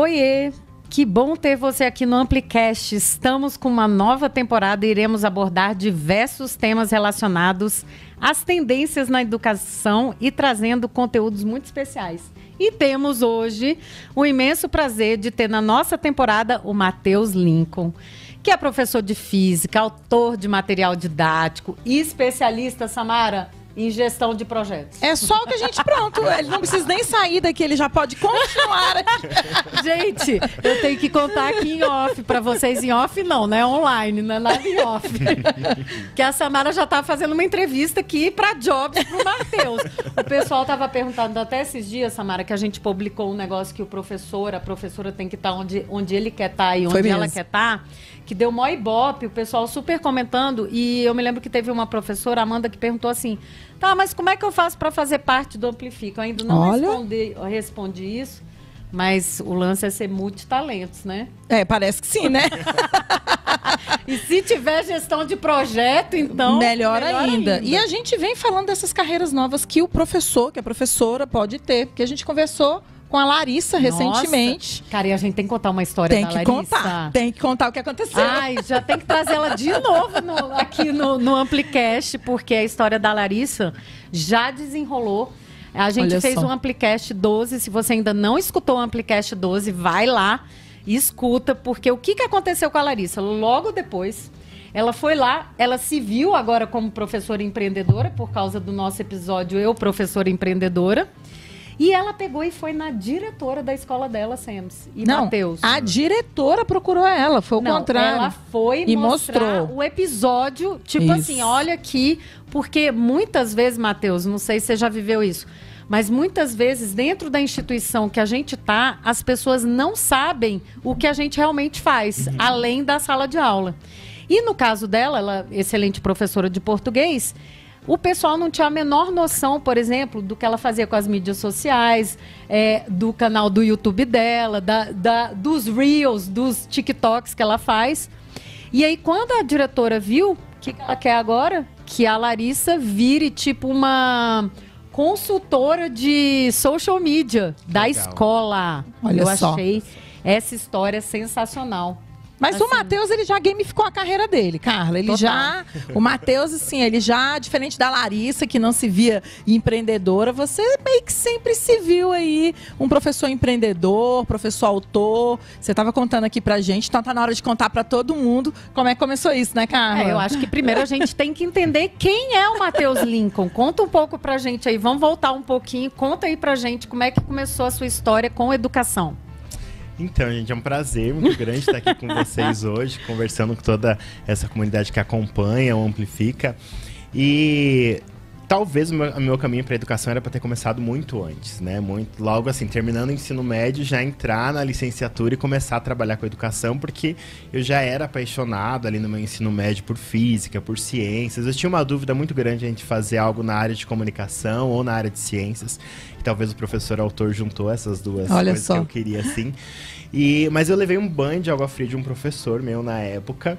Oiê! Que bom ter você aqui no Amplicast. Estamos com uma nova temporada e iremos abordar diversos temas relacionados às tendências na educação e trazendo conteúdos muito especiais. E temos hoje o imenso prazer de ter na nossa temporada o Matheus Lincoln, que é professor de física, autor de material didático e especialista, Samara, em gestão de projetos. É só o que a gente pronto. Ele não precisa nem sair daqui, ele já pode continuar aqui. Gente, eu tenho que contar aqui em off para vocês em off não, né? Online, não é nada em off. que a Samara já tá fazendo uma entrevista aqui para Jobs pro Matheus. O pessoal tava perguntando até esses dias, Samara, que a gente publicou um negócio que o professor, a professora tem que estar tá onde, onde ele quer estar tá e onde ela quer estar. Tá que deu mó ibope, o pessoal super comentando. E eu me lembro que teve uma professora, Amanda, que perguntou assim: tá, mas como é que eu faço para fazer parte do Amplifica? Eu ainda não Olha. respondi, respondi isso. Mas o lance é ser multitalentos, né? É, parece que sim, né? e se tiver gestão de projeto, então. Melhor, melhor ainda. ainda. E a gente vem falando dessas carreiras novas que o professor, que a professora pode ter. Porque a gente conversou com a Larissa recentemente. Cara, e a gente tem que contar uma história tem da Larissa. Tem que contar. Tem que contar o que aconteceu. Ai, já tem que trazer ela de novo no, aqui no, no Amplicast, porque a história da Larissa já desenrolou. A gente Olha fez só. um Amplicast 12. Se você ainda não escutou o Amplicast 12, vai lá e escuta, porque o que, que aconteceu com a Larissa? Logo depois, ela foi lá, ela se viu agora como professora empreendedora, por causa do nosso episódio Eu, Professora Empreendedora. E ela pegou e foi na diretora da escola dela, Sams. E Não, Mateus. A diretora procurou ela, foi o Não, contrário. Ela foi e mostrou o episódio, tipo isso. assim, olha aqui, porque muitas vezes, Matheus, não sei se você já viveu isso. Mas muitas vezes, dentro da instituição que a gente está, as pessoas não sabem o que a gente realmente faz, uhum. além da sala de aula. E no caso dela, ela excelente professora de português, o pessoal não tinha a menor noção, por exemplo, do que ela fazia com as mídias sociais, é, do canal do YouTube dela, da, da, dos Reels, dos TikToks que ela faz. E aí, quando a diretora viu, o que ela quer agora? Que a Larissa vire tipo uma consultora de social media da Legal. escola. Olha Eu só. achei essa história sensacional. Mas assim. o Matheus, ele já gamificou a carreira dele, Carla. Ele Total. já. O Matheus, assim, ele já, diferente da Larissa, que não se via empreendedora, você meio que sempre se viu aí um professor empreendedor, professor autor. Você estava contando aqui pra gente, então tá na hora de contar para todo mundo como é que começou isso, né, Carla? É, eu acho que primeiro a gente tem que entender quem é o Matheus Lincoln. Conta um pouco pra gente aí, vamos voltar um pouquinho, conta aí pra gente como é que começou a sua história com educação. Então, gente, é um prazer muito grande estar aqui com vocês hoje, conversando com toda essa comunidade que acompanha, o Amplifica. E talvez o meu, o meu caminho para a educação era para ter começado muito antes, né? Muito, logo assim, terminando o ensino médio, já entrar na licenciatura e começar a trabalhar com educação, porque eu já era apaixonado ali no meu ensino médio por física, por ciências. Eu tinha uma dúvida muito grande a gente fazer algo na área de comunicação ou na área de ciências. E talvez o professor autor juntou essas duas Olha coisas só. que eu queria assim. E, mas eu levei um banho de água fria de um professor meu na época.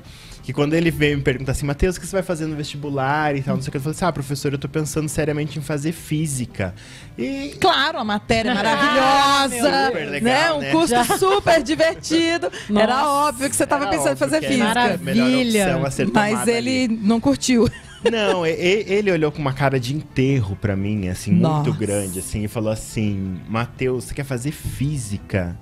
Que quando ele veio me perguntar assim, Matheus, o que você vai fazer no vestibular e tal, não sei o que, eu falei assim, ah, professor, eu tô pensando seriamente em fazer física. E... Claro, a matéria é maravilhosa, ah, super legal, né? Um curso Já. super divertido. Nossa, Era óbvio que você tava pensando em fazer física. Maravilha. Mas ele ali. não curtiu. Não, ele olhou com uma cara de enterro para mim, assim, Nossa. muito grande, assim, e falou assim: Matheus, você quer fazer física?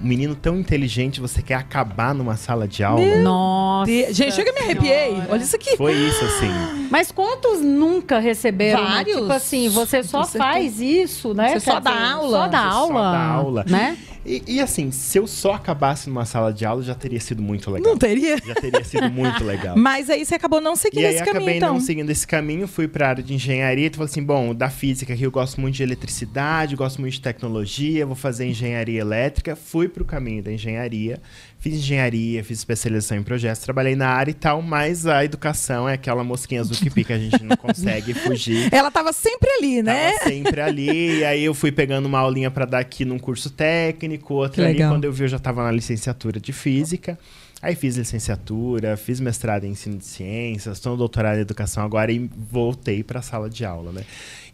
Um menino tão inteligente, você quer acabar numa sala de aula? Meu Nossa! Gente, chega me arrepiei. Olha isso aqui. Foi isso, assim. Mas quantos nunca receberam? Vários. Tipo assim, você só faz isso, né? Você só dá aula. Só dá aula. Só dá aula. Né? E, e, assim, se eu só acabasse numa sala de aula, já teria sido muito legal. Não teria? Já teria sido muito legal. Mas aí você acabou não seguindo esse caminho, então. E acabei não seguindo esse caminho, fui pra área de engenharia. Tu falou assim, bom, da física aqui eu gosto muito de eletricidade, gosto muito de tecnologia, vou fazer engenharia elétrica. Fui pro caminho da engenharia, Fiz engenharia, fiz especialização em projetos, trabalhei na área e tal, mas a educação é aquela mosquinha azul que pica, a gente não consegue fugir. Ela tava sempre ali, né? Tava sempre ali, e aí eu fui pegando uma aulinha para dar aqui num curso técnico, outra ali, quando eu vi eu já tava na licenciatura de física. Aí fiz licenciatura, fiz mestrado em ensino de ciências, estou no doutorado em educação agora e voltei para a sala de aula, né?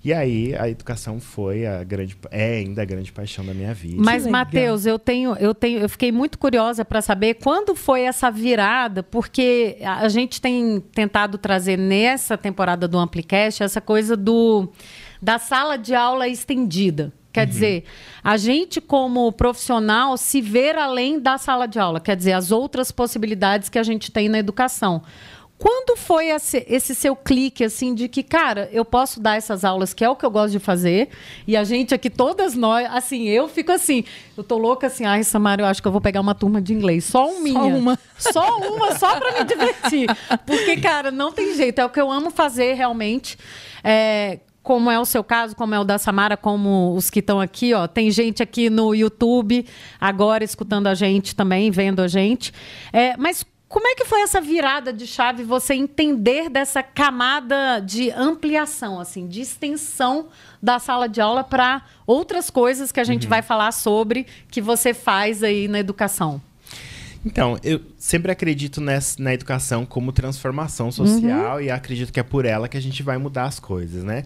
E aí a educação foi a grande é ainda a grande paixão da minha vida. Mas Matheus, eu tenho eu tenho eu fiquei muito curiosa para saber quando foi essa virada, porque a gente tem tentado trazer nessa temporada do Amplicast essa coisa do da sala de aula estendida. Quer uhum. dizer, a gente, como profissional, se ver além da sala de aula, quer dizer, as outras possibilidades que a gente tem na educação. Quando foi esse, esse, seu clique, assim, de que, cara, eu posso dar essas aulas, que é o que eu gosto de fazer, e a gente aqui, todas nós, assim, eu fico assim, eu tô louca assim, ai, Samara, eu acho que eu vou pegar uma turma de inglês, só uma. Só uma. Só uma, só pra me divertir. Porque, cara, não tem jeito, é o que eu amo fazer realmente. É, como é o seu caso, como é o da Samara, como os que estão aqui, ó. Tem gente aqui no YouTube agora escutando a gente também, vendo a gente. É, mas como é que foi essa virada de chave, você entender dessa camada de ampliação, assim, de extensão da sala de aula para outras coisas que a gente uhum. vai falar sobre que você faz aí na educação? Então, eu sempre acredito nessa, na educação como transformação social uhum. e acredito que é por ela que a gente vai mudar as coisas, né?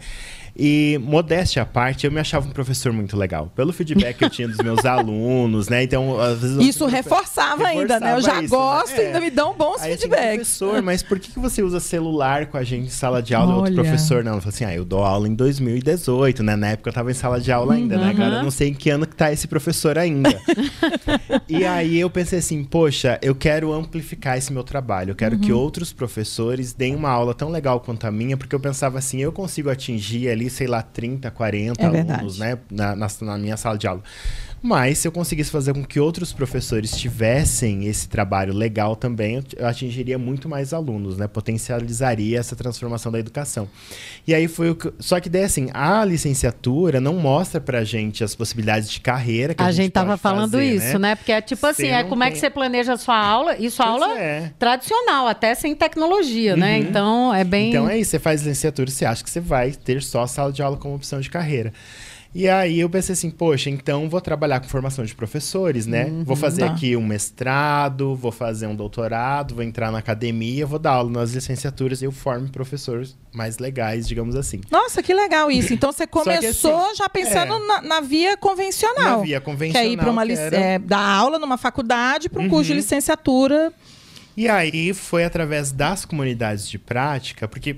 E, modéstia à parte, eu me achava um professor muito legal. Pelo feedback que eu tinha dos meus alunos, né? Então, às vezes. Isso reforçava, reforçava, ainda, né? Eu já isso, né? gosto, né? ainda me dão bons Aí, feedbacks. Professor, mas por que você usa celular com a gente em sala de aula? Olha. Outro professor, não. Ele falou assim: ah, eu dou aula em 2018, né? Na época eu tava em sala de aula ainda, uhum. né? Agora eu não sei em que ano que tá esse professor ainda. e aí eu pensei assim: poxa, eu quero amplificar esse meu trabalho. Eu quero uhum. que outros professores deem uma aula tão legal quanto a minha, porque eu pensava assim: eu consigo atingir ali sei lá, 30, 40 é alunos, né? Na, na, na, minha sala de aula. Mas se eu conseguisse fazer com que outros professores tivessem esse trabalho legal também, eu atingiria muito mais alunos, né? Potencializaria essa transformação da educação. E aí foi o que. Só que daí, assim, a licenciatura não mostra pra gente as possibilidades de carreira que a, a gente, gente tava falando fazer, isso, né? né? Porque é tipo assim, é como tem... é que você planeja a sua aula, e sua pois aula é. tradicional, até sem tecnologia, né? uhum. né? Então é bem. Então é isso, você faz licenciatura, você acha que você vai ter só a sala de aula como opção de carreira. E aí eu pensei assim, poxa, então vou trabalhar com formação de professores, né? Uhum, vou fazer tá. aqui um mestrado, vou fazer um doutorado, vou entrar na academia, vou dar aula nas licenciaturas e eu formo professores mais legais, digamos assim. Nossa, que legal isso. Então você começou assim, já pensando é, na, na, via convencional. Na via convencional. Que é ir para uma era... é, dar aula numa faculdade para um uhum. curso de licenciatura. E aí foi através das comunidades de prática, porque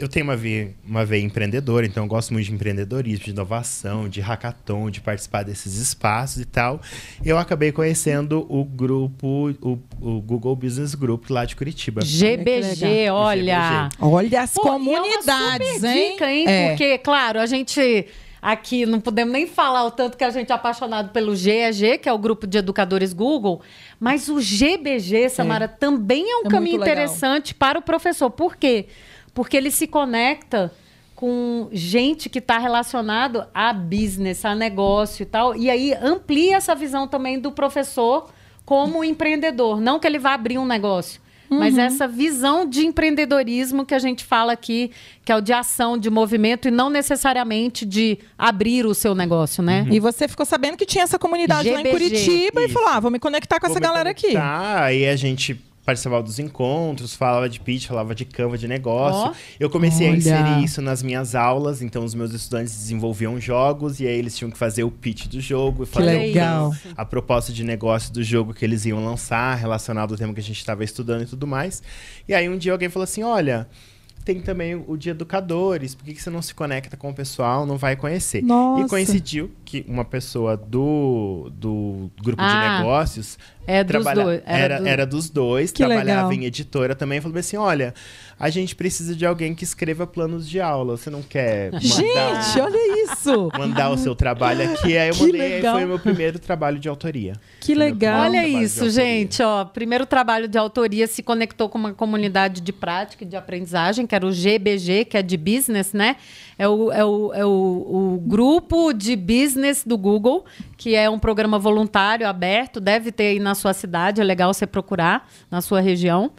eu tenho uma veia, uma veia empreendedora, então eu gosto muito de empreendedorismo, de inovação, de hackathon, de participar desses espaços e tal. Eu acabei conhecendo o grupo, o, o Google Business Group lá de Curitiba. GBG, olha. GBG. Olha as Pô, comunidades, é hein? Dica, hein? É. Porque, claro, a gente aqui não podemos nem falar o tanto que a gente é apaixonado pelo GEG, que é o grupo de educadores Google, mas o GBG, Samara, é. também é um é caminho interessante para o professor. Por quê? Porque porque ele se conecta com gente que está relacionado a business, a negócio e tal. E aí amplia essa visão também do professor como empreendedor. Não que ele vá abrir um negócio, uhum. mas essa visão de empreendedorismo que a gente fala aqui, que é o de ação, de movimento e não necessariamente de abrir o seu negócio, né? Uhum. E você ficou sabendo que tinha essa comunidade GBG. lá em Curitiba Isso. e falou: ah, vou me conectar com vou essa galera conectar. aqui. Aí a gente participava dos encontros, falava de pitch, falava de Canva, de negócio. Oh, eu comecei olha. a inserir isso nas minhas aulas, então os meus estudantes desenvolviam jogos e aí eles tinham que fazer o pitch do jogo, que legal. a proposta de negócio do jogo que eles iam lançar, relacionado ao tema que a gente estava estudando e tudo mais. E aí um dia alguém falou assim: "Olha, tem também o de educadores. Por que, que você não se conecta com o pessoal, não vai conhecer? Nossa. E coincidiu que uma pessoa do, do grupo ah, de negócios é dos dois, era, era, do... era, dos dois, que trabalhava legal. em editora também. Falou assim: olha, a gente precisa de alguém que escreva planos de aula. Você não quer. Mandar, gente, olha isso! Mandar o seu trabalho aqui. Aí eu que mandei, legal. foi o meu primeiro trabalho de autoria. Que legal. Olha isso, gente, ó. Primeiro trabalho de autoria se conectou com uma comunidade de prática e de aprendizagem, que era o GBG, que é de business, né? É o, é o, é o, o grupo de business do Google, que é um programa voluntário aberto, deve ter aí na sua cidade, é legal você procurar na sua região.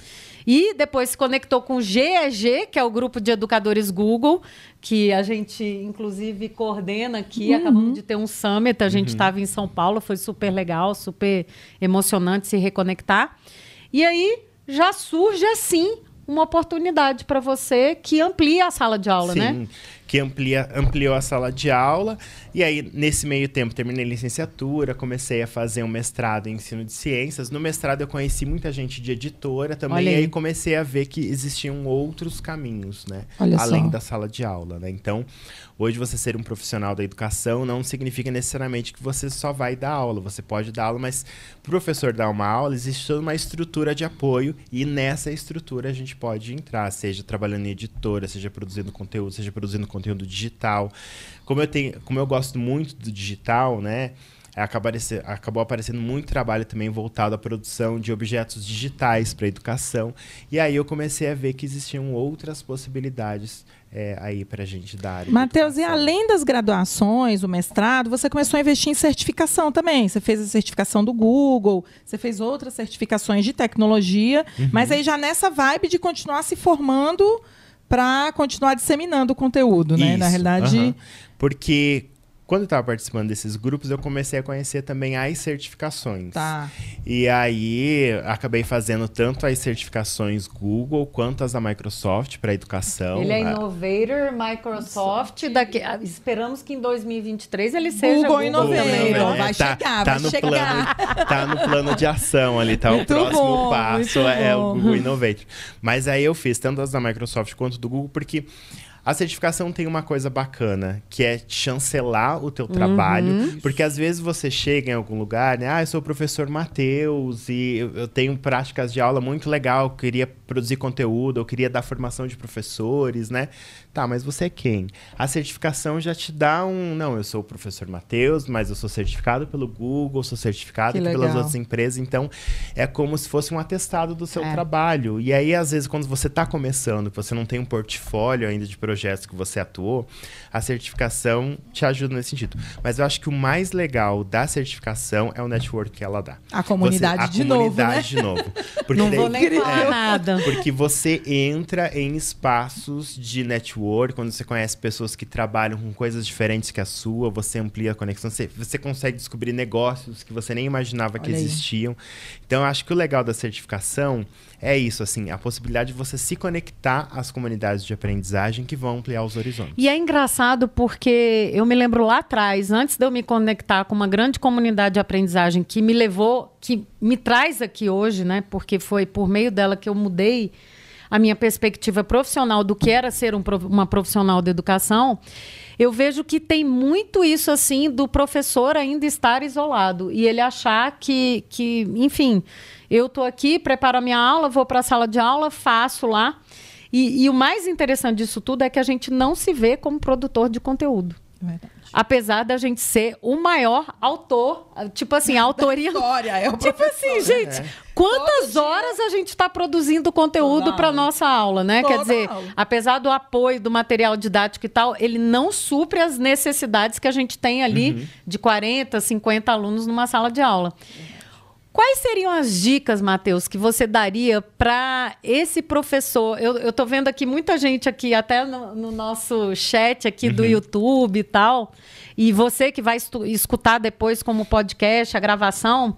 E depois se conectou com o GEG, que é o grupo de educadores Google, que a gente, inclusive, coordena aqui. Uhum. Acabamos de ter um summit, a gente estava uhum. em São Paulo, foi super legal, super emocionante se reconectar. E aí já surge assim uma oportunidade para você que amplia a sala de aula, Sim. né? Que amplia, ampliou a sala de aula. E aí, nesse meio tempo, terminei licenciatura, comecei a fazer um mestrado em ensino de ciências. No mestrado, eu conheci muita gente de editora também. E aí comecei a ver que existiam outros caminhos, né? Olha Além só. da sala de aula, né? Então, hoje você ser um profissional da educação não significa necessariamente que você só vai dar aula. Você pode dar aula, mas o professor dar uma aula, existe toda uma estrutura de apoio e nessa estrutura a gente pode entrar, seja trabalhando em editora, seja produzindo conteúdo, seja produzindo conteúdo digital. Como eu tenho, como eu gosto muito do digital, né? acabou aparecendo muito trabalho também voltado à produção de objetos digitais para educação. E aí eu comecei a ver que existiam outras possibilidades é, aí para a gente dar. Matheus, e além das graduações, o mestrado, você começou a investir em certificação também. Você fez a certificação do Google, você fez outras certificações de tecnologia, uhum. mas aí já nessa vibe de continuar se formando para continuar disseminando o conteúdo, né? Isso, Na realidade. Porque quando eu estava participando desses grupos, eu comecei a conhecer também as certificações. Tá. E aí acabei fazendo tanto as certificações Google quanto as da Microsoft para educação. Ele é Innovator, Microsoft. Daqui, ah, esperamos que em 2023 ele seja Google, Google Innovator. Também, Vai tá, chegar, tá vai no chegar. Plano, tá no plano de ação ali, tá? Muito o próximo bom, passo é bom. o Google Innovator. Mas aí eu fiz tanto as da Microsoft quanto do Google, porque a certificação tem uma coisa bacana, que é chancelar o teu trabalho, uhum. porque às vezes você chega em algum lugar, né? Ah, eu sou o professor Matheus e eu tenho práticas de aula muito legal, eu queria produzir conteúdo, eu queria dar formação de professores, né? Tá, mas você é quem? A certificação já te dá um, não, eu sou o professor Matheus, mas eu sou certificado pelo Google, sou certificado pelas outras empresas, então é como se fosse um atestado do seu é. trabalho. E aí às vezes quando você está começando, você não tem um portfólio ainda de projetos que você atuou, a certificação te ajuda nesse sentido. Mas eu acho que o mais legal da certificação é o network que ela dá. A comunidade você, a de comunidade novo. Né? De novo. Porque não daí, vou nem falar é, nada. Porque você entra em espaços de network, quando você conhece pessoas que trabalham com coisas diferentes que a sua, você amplia a conexão, você, você consegue descobrir negócios que você nem imaginava Olha que existiam. Aí. Então, eu acho que o legal da certificação é isso, assim, a possibilidade de você se conectar às comunidades de aprendizagem que vão ampliar os horizontes. E é engraçado porque eu me lembro lá atrás, antes de eu me conectar com uma grande comunidade de aprendizagem que me levou, que me traz aqui hoje, né? Porque foi por meio dela que eu mudei a minha perspectiva profissional do que era ser um, uma profissional da educação eu vejo que tem muito isso assim do professor ainda estar isolado e ele achar que, que enfim, eu estou aqui, preparo a minha aula, vou para a sala de aula, faço lá. E, e, o mais interessante disso tudo é que a gente não se vê como produtor de conteúdo. Verdade. Apesar da gente ser o maior autor, tipo assim, a autoria. História, é o tipo assim, gente, é. quantas horas a gente está produzindo conteúdo para nossa aula, né? Toda Quer dizer, aula. apesar do apoio do material didático e tal, ele não supre as necessidades que a gente tem ali uhum. de 40, 50 alunos numa sala de aula. Uhum. Quais seriam as dicas, Matheus, que você daria para esse professor? Eu estou vendo aqui muita gente aqui, até no, no nosso chat aqui uhum. do YouTube e tal, e você que vai escutar depois como podcast, a gravação,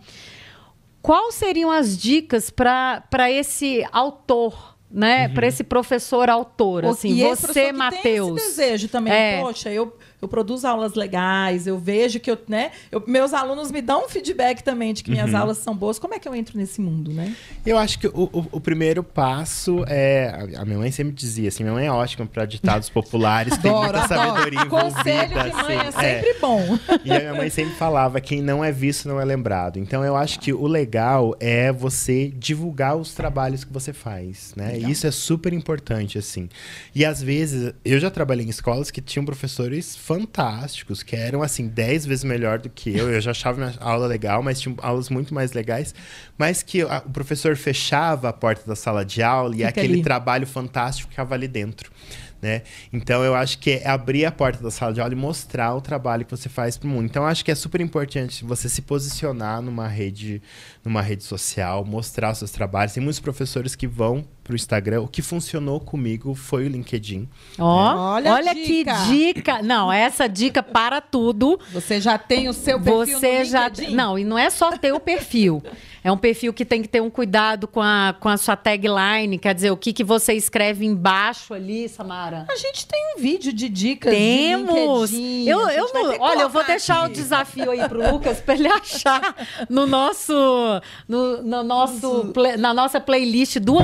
quais seriam as dicas para esse autor? Né, uhum. para esse professor autor, assim, e você, Matheus. desejo também. É. Poxa, eu eu produzo aulas legais, eu vejo que eu, né? Eu, meus alunos me dão um feedback também de que minhas uhum. aulas são boas. Como é que eu entro nesse mundo, né? Eu acho que o, o, o primeiro passo é. A minha mãe sempre dizia assim: minha mãe é ótima para ditados populares, tem muita adoro. sabedoria envolvida. Conselho de mãe assim, é sempre é. bom. E a minha mãe sempre falava: quem não é visto não é lembrado. Então eu acho que o legal é você divulgar os trabalhos que você faz, né? E isso é super importante, assim. E às vezes, eu já trabalhei em escolas que tinham professores fantásticos, que eram, assim, dez vezes melhor do que eu. Eu já achava minha aula legal, mas tinha aulas muito mais legais. Mas que a, o professor fechava a porta da sala de aula e Fica aquele ali. trabalho fantástico ficava ali dentro. Né? Então eu acho que é abrir a porta da sala de aula e mostrar o trabalho que você faz para o mundo. Então eu acho que é super importante você se posicionar numa rede, numa rede social, mostrar os seus trabalhos. Tem muitos professores que vão para o Instagram. O que funcionou comigo foi o LinkedIn. Oh, né? Olha, olha que dica! Não, essa dica para tudo. Você já tem o seu perfil você já Não, e não é só ter o perfil. É um perfil que tem que ter um cuidado com a, com a sua tagline, quer dizer, o que, que você escreve embaixo ali, Samara? A gente tem um vídeo de dicas Temos! De eu, eu vou, olha, eu vou deixar aqui. o desafio aí pro Lucas para ele achar no nosso, no, no nosso na nossa playlist do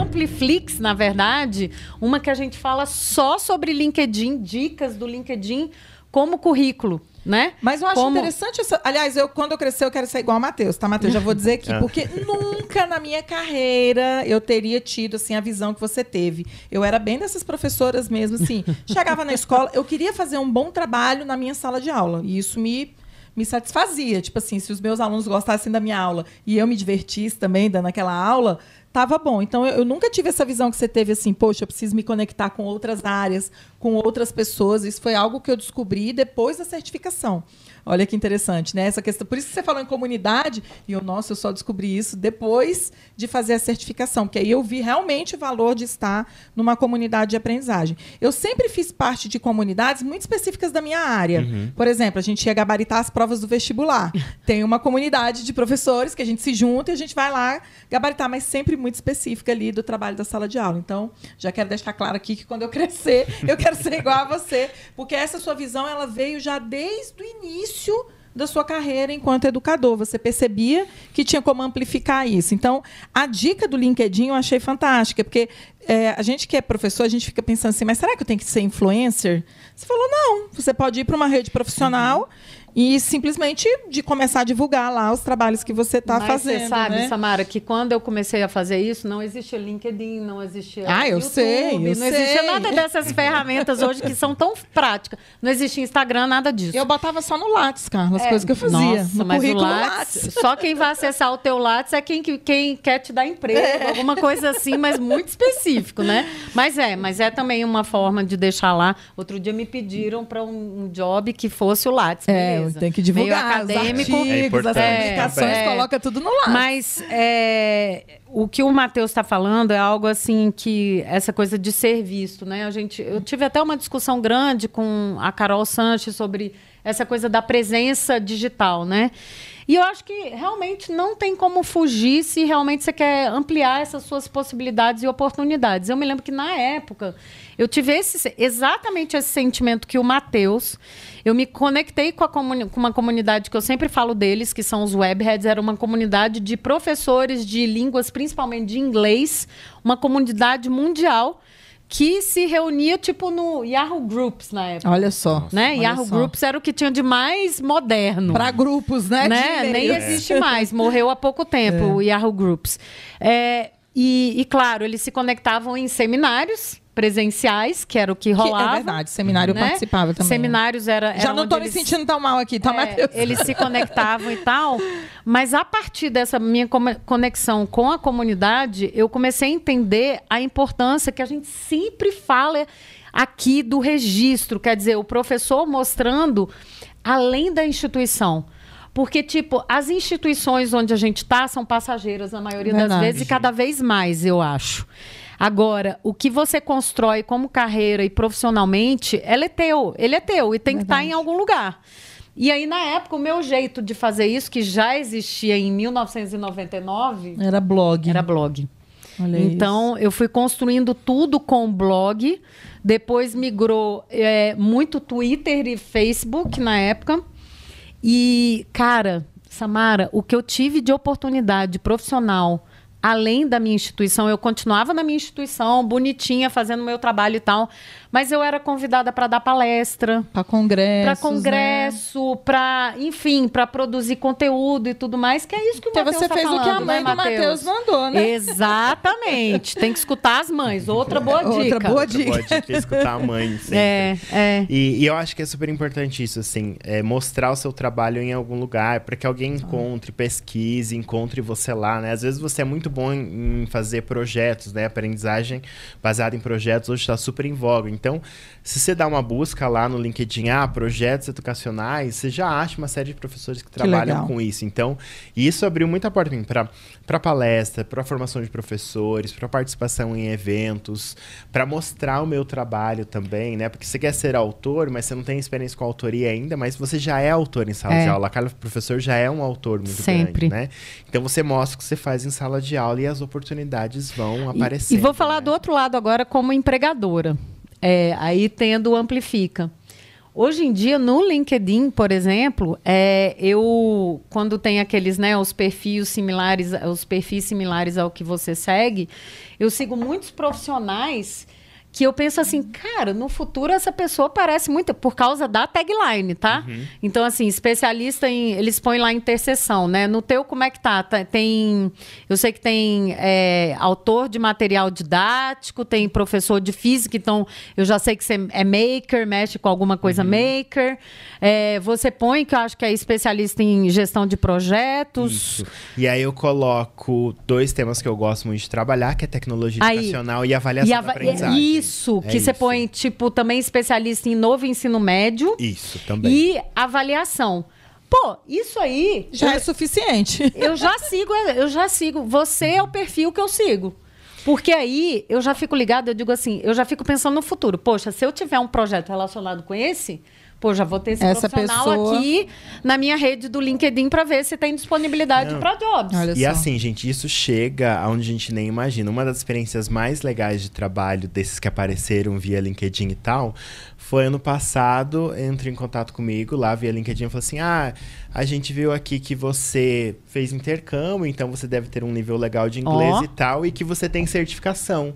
Ampliflix, na verdade, uma que a gente fala só sobre LinkedIn, dicas do LinkedIn como currículo né? Mas eu acho Como... interessante essa... Aliás, eu, quando eu crescer, eu quero ser igual a Matheus, tá, Matheus? Já vou dizer aqui. É. Porque nunca na minha carreira eu teria tido, assim, a visão que você teve. Eu era bem dessas professoras mesmo, assim. chegava na escola, eu queria fazer um bom trabalho na minha sala de aula. E isso me me satisfazia. Tipo assim, se os meus alunos gostassem da minha aula e eu me divertisse também dando aquela aula, tava bom. Então eu, eu, nunca tive essa visão que você teve assim, poxa, eu preciso me conectar com outras áreas, com outras pessoas. Isso foi algo que eu descobri depois da certificação. Olha que interessante, né? Essa questão. Por isso que você falou em comunidade, e eu, nossa, eu só descobri isso depois de fazer a certificação, porque aí eu vi realmente o valor de estar numa comunidade de aprendizagem. Eu sempre fiz parte de comunidades muito específicas da minha área. Uhum. Por exemplo, a gente ia gabaritar as provas do vestibular. Tem uma comunidade de professores que a gente se junta e a gente vai lá gabaritar, mas sempre muito específica ali do trabalho da sala de aula. Então, já quero deixar claro aqui que quando eu crescer, eu quero ser igual a você, porque essa sua visão ela veio já desde o início início da sua carreira enquanto educador. Você percebia que tinha como amplificar isso. Então, a dica do LinkedIn eu achei fantástica, porque é, a gente que é professor, a gente fica pensando assim, mas será que eu tenho que ser influencer? Você falou, não, você pode ir para uma rede profissional. Uhum e simplesmente de começar a divulgar lá os trabalhos que você está fazendo. Você sabe, né? Samara, que quando eu comecei a fazer isso, não existia LinkedIn, não existia. Ah, eu YouTube, sei. Eu não sei. existia nada dessas ferramentas hoje que são tão práticas. Não existia Instagram, nada disso. Eu botava só no Lattes, Carla, as é, coisas que eu fazia. Nossa, no mas o Lattes, Lattes, só quem vai acessar o teu Lattes é quem, quem quer te dar emprego, é. alguma coisa assim, mas muito específico, né? Mas é, mas é também uma forma de deixar lá. Outro dia me pediram para um, um, job que fosse o Lattes. É, tem que divulgar acadêmico, artigos, é as publicações, é, coloca tudo no lado. Mas é, o que o Matheus está falando é algo assim que essa coisa de ser visto, né? A gente, eu tive até uma discussão grande com a Carol Sanches sobre essa coisa da presença digital, né? E eu acho que realmente não tem como fugir se realmente você quer ampliar essas suas possibilidades e oportunidades. Eu me lembro que na época eu tive esse, exatamente esse sentimento que o Matheus. Eu me conectei com, com, uma comunidade que eu sempre falo deles, que são os Webheads. Era uma comunidade de professores de línguas, principalmente de inglês, uma comunidade mundial que se reunia tipo no Yahoo Groups na época. Olha só. Né? Olha Yahoo só. Groups era o que tinha de mais moderno. Para grupos, né? né? Nem existe mais. Morreu há pouco tempo é. o Yahoo Groups. É, e, e, claro, eles se conectavam em seminários presenciais, que era o que rolava. Que é verdade, seminário né? participava também. Seminários era. Já não estou me sentindo tão mal aqui, tá, é, Matheus? Eles se conectavam e tal. Mas a partir dessa minha conexão com a comunidade, eu comecei a entender a importância que a gente sempre fala aqui do registro. Quer dizer, o professor mostrando além da instituição. Porque, tipo, as instituições onde a gente está são passageiras na maioria Verdade. das vezes e cada vez mais, eu acho. Agora, o que você constrói como carreira e profissionalmente, ele é teu. Ele é teu e tem Verdade. que estar em algum lugar. E aí, na época, o meu jeito de fazer isso, que já existia em 1999... Era blog. Era blog. Olha então, isso. eu fui construindo tudo com blog. Depois migrou é, muito Twitter e Facebook na época. E, cara, Samara, o que eu tive de oportunidade profissional além da minha instituição, eu continuava na minha instituição, bonitinha, fazendo meu trabalho e tal, mas eu era convidada para dar palestra, para congresso, para congresso, né? para, enfim, para produzir conteúdo e tudo mais, que é isso que o Matheus você tá fez falando, o que a mãe né, do Matheus mandou, né? Exatamente. Tem que escutar as mães. Outra boa dica. Outra boa dica. Outra boa dica é escutar a mãe sempre. É, é. E, e, eu acho que é super importante isso, assim, é mostrar o seu trabalho em algum lugar, para que alguém encontre, pesquise, encontre você lá, né? Às vezes você é muito muito bom em, em fazer projetos, né? Aprendizagem baseada em projetos hoje está super em voga. Então, se você dá uma busca lá no LinkedIn, ah, projetos educacionais, você já acha uma série de professores que, que trabalham legal. com isso. Então, isso abriu muita porta para palestra, para formação de professores, para participação em eventos, para mostrar o meu trabalho também, né? Porque você quer ser autor, mas você não tem experiência com autoria ainda, mas você já é autor em sala é. de aula. Cada professor já é um autor muito Sempre. grande, né? Então você mostra o que você faz em sala de aula e as oportunidades vão aparecer. E, vou falar né? do outro lado agora como empregadora. É, aí tendo Amplifica. Hoje em dia, no LinkedIn, por exemplo, é, eu quando tem aqueles, né, os perfis similares, os perfis similares ao que você segue, eu sigo muitos profissionais que eu penso assim, cara, no futuro essa pessoa parece muito por causa da tagline, tá? Uhum. Então assim, especialista em, eles põem lá interseção, né? No teu como é que tá? Tem, eu sei que tem é, autor de material didático, tem professor de física, então eu já sei que você é maker, mexe com alguma coisa uhum. maker. É, você põe que eu acho que é especialista em gestão de projetos. Isso. E aí eu coloco dois temas que eu gosto muito de trabalhar, que é tecnologia aí, educacional e avaliação e av da aprendizagem. Isso, que é você põe, tipo, também especialista em novo ensino médio. Isso, também. E avaliação. Pô, isso aí. Já eu, é suficiente. Eu já sigo, eu já sigo. Você é o perfil que eu sigo. Porque aí eu já fico ligado, eu digo assim, eu já fico pensando no futuro. Poxa, se eu tiver um projeto relacionado com esse, Pô, já vou ter esse Essa profissional pessoa... aqui na minha rede do LinkedIn para ver se tem disponibilidade para jobs. Olha e só. assim, gente, isso chega aonde a gente nem imagina. Uma das experiências mais legais de trabalho desses que apareceram via LinkedIn e tal, foi ano passado, entrou em contato comigo lá via LinkedIn e falou assim: "Ah, a gente viu aqui que você fez intercâmbio, então você deve ter um nível legal de inglês oh. e tal e que você tem certificação".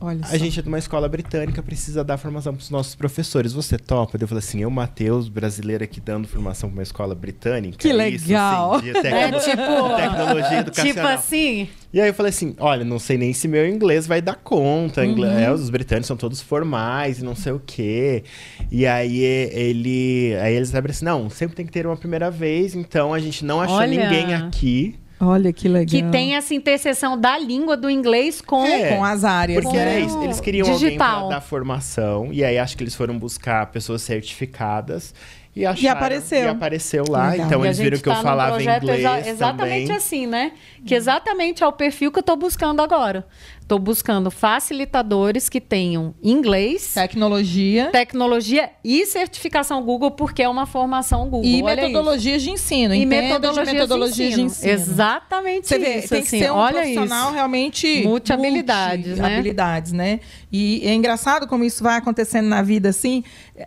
Olha a só. gente é de uma escola britânica, precisa dar formação para os nossos professores. Você topa? Eu falei assim, eu, Matheus, brasileiro aqui dando formação para uma escola britânica. Que legal! Isso, assim, é, tipo, tecnologia educacional. Tipo assim... E aí eu falei assim, olha, não sei nem se meu inglês vai dar conta. Uhum. É, os britânicos são todos formais e não sei o quê. E aí ele... Aí eles abrem assim, não, sempre tem que ter uma primeira vez, então a gente não achou olha. ninguém aqui Olha que legal. Que tem essa interseção da língua do inglês com, é, com as áreas. Porque era isso. Eles queriam Digital. alguém para dar formação. E aí acho que eles foram buscar pessoas certificadas. E, acharam, e apareceu. E apareceu lá. Legal. Então e eles viram que tá eu falava inglês. Exa exatamente também. assim, né? Que exatamente é o perfil que eu estou buscando agora. Estou buscando facilitadores que tenham inglês, tecnologia, tecnologia e certificação Google, porque é uma formação Google. E Olha metodologias isso. de ensino. E metodologias, de metodologias de, ensino. de ensino. Exatamente Você vê, isso. Tem assim, que ser um Olha profissional isso. realmente multi-habilidades, multi né? habilidades, né? E é engraçado como isso vai acontecendo na vida assim,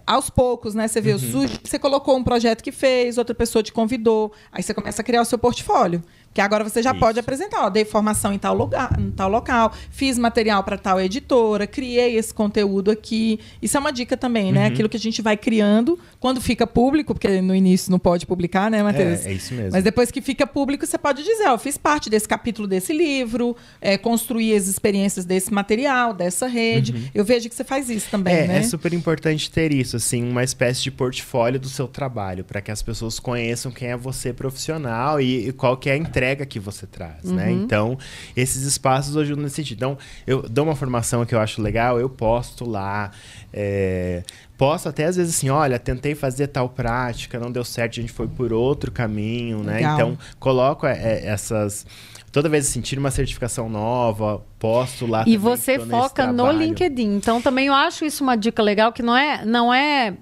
aos poucos, né? Você vê, uhum. você colocou um projeto que fez, outra pessoa te convidou, aí você começa a criar o seu portfólio. Que agora você já Isso. pode apresentar, ó, dei formação em tal lugar, em tal local, fiz material para tal editora, criei esse conteúdo aqui. Isso é uma dica também, né? uhum. Aquilo que a gente vai criando quando fica público, porque no início não pode publicar, né, Matheus? É, é isso mesmo. Mas depois que fica público, você pode dizer, ó, fiz parte desse capítulo desse livro, é, construí as experiências desse material, dessa rede. Uhum. Eu vejo que você faz isso também, é, né? É super importante ter isso, assim, uma espécie de portfólio do seu trabalho, para que as pessoas conheçam quem é você profissional e, e qual que é a entrega entrega que você traz, né? uhum. né? Então, esses espaços ajudam nesse sentido. Então, eu dou uma formação que eu acho legal, eu posto lá. É, posso até às vezes assim, olha, tentei fazer tal prática, não deu certo, a gente foi por outro caminho, né? Legal. Então, coloco é, é essas toda vez sentir uma certificação nova, posto lá. E você foca no LinkedIn. Então também eu acho isso uma dica legal que não é, não é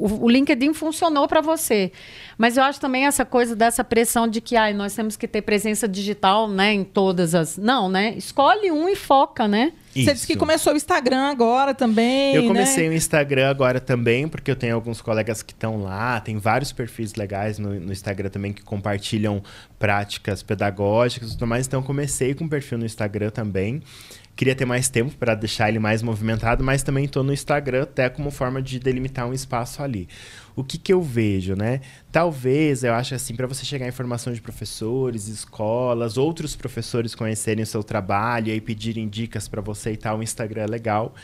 o, o LinkedIn funcionou para você. Mas eu acho também essa coisa dessa pressão de que ai, nós temos que ter presença digital né, em todas as. Não, né? Escolhe um e foca, né? Isso. Você disse que começou o Instagram agora também. Eu comecei né? o Instagram agora também, porque eu tenho alguns colegas que estão lá, tem vários perfis legais no, no, Instagram também que compartilham práticas pedagógicas e tudo mais. Então, comecei com um perfil no Instagram também. Queria ter mais tempo para deixar ele mais movimentado, mas também estou no Instagram até como forma de delimitar um espaço ali. O que, que eu vejo, né? Talvez, eu acho assim, para você chegar a informação de professores, escolas, outros professores conhecerem o seu trabalho e pedirem dicas para você e tal, o Instagram é legal.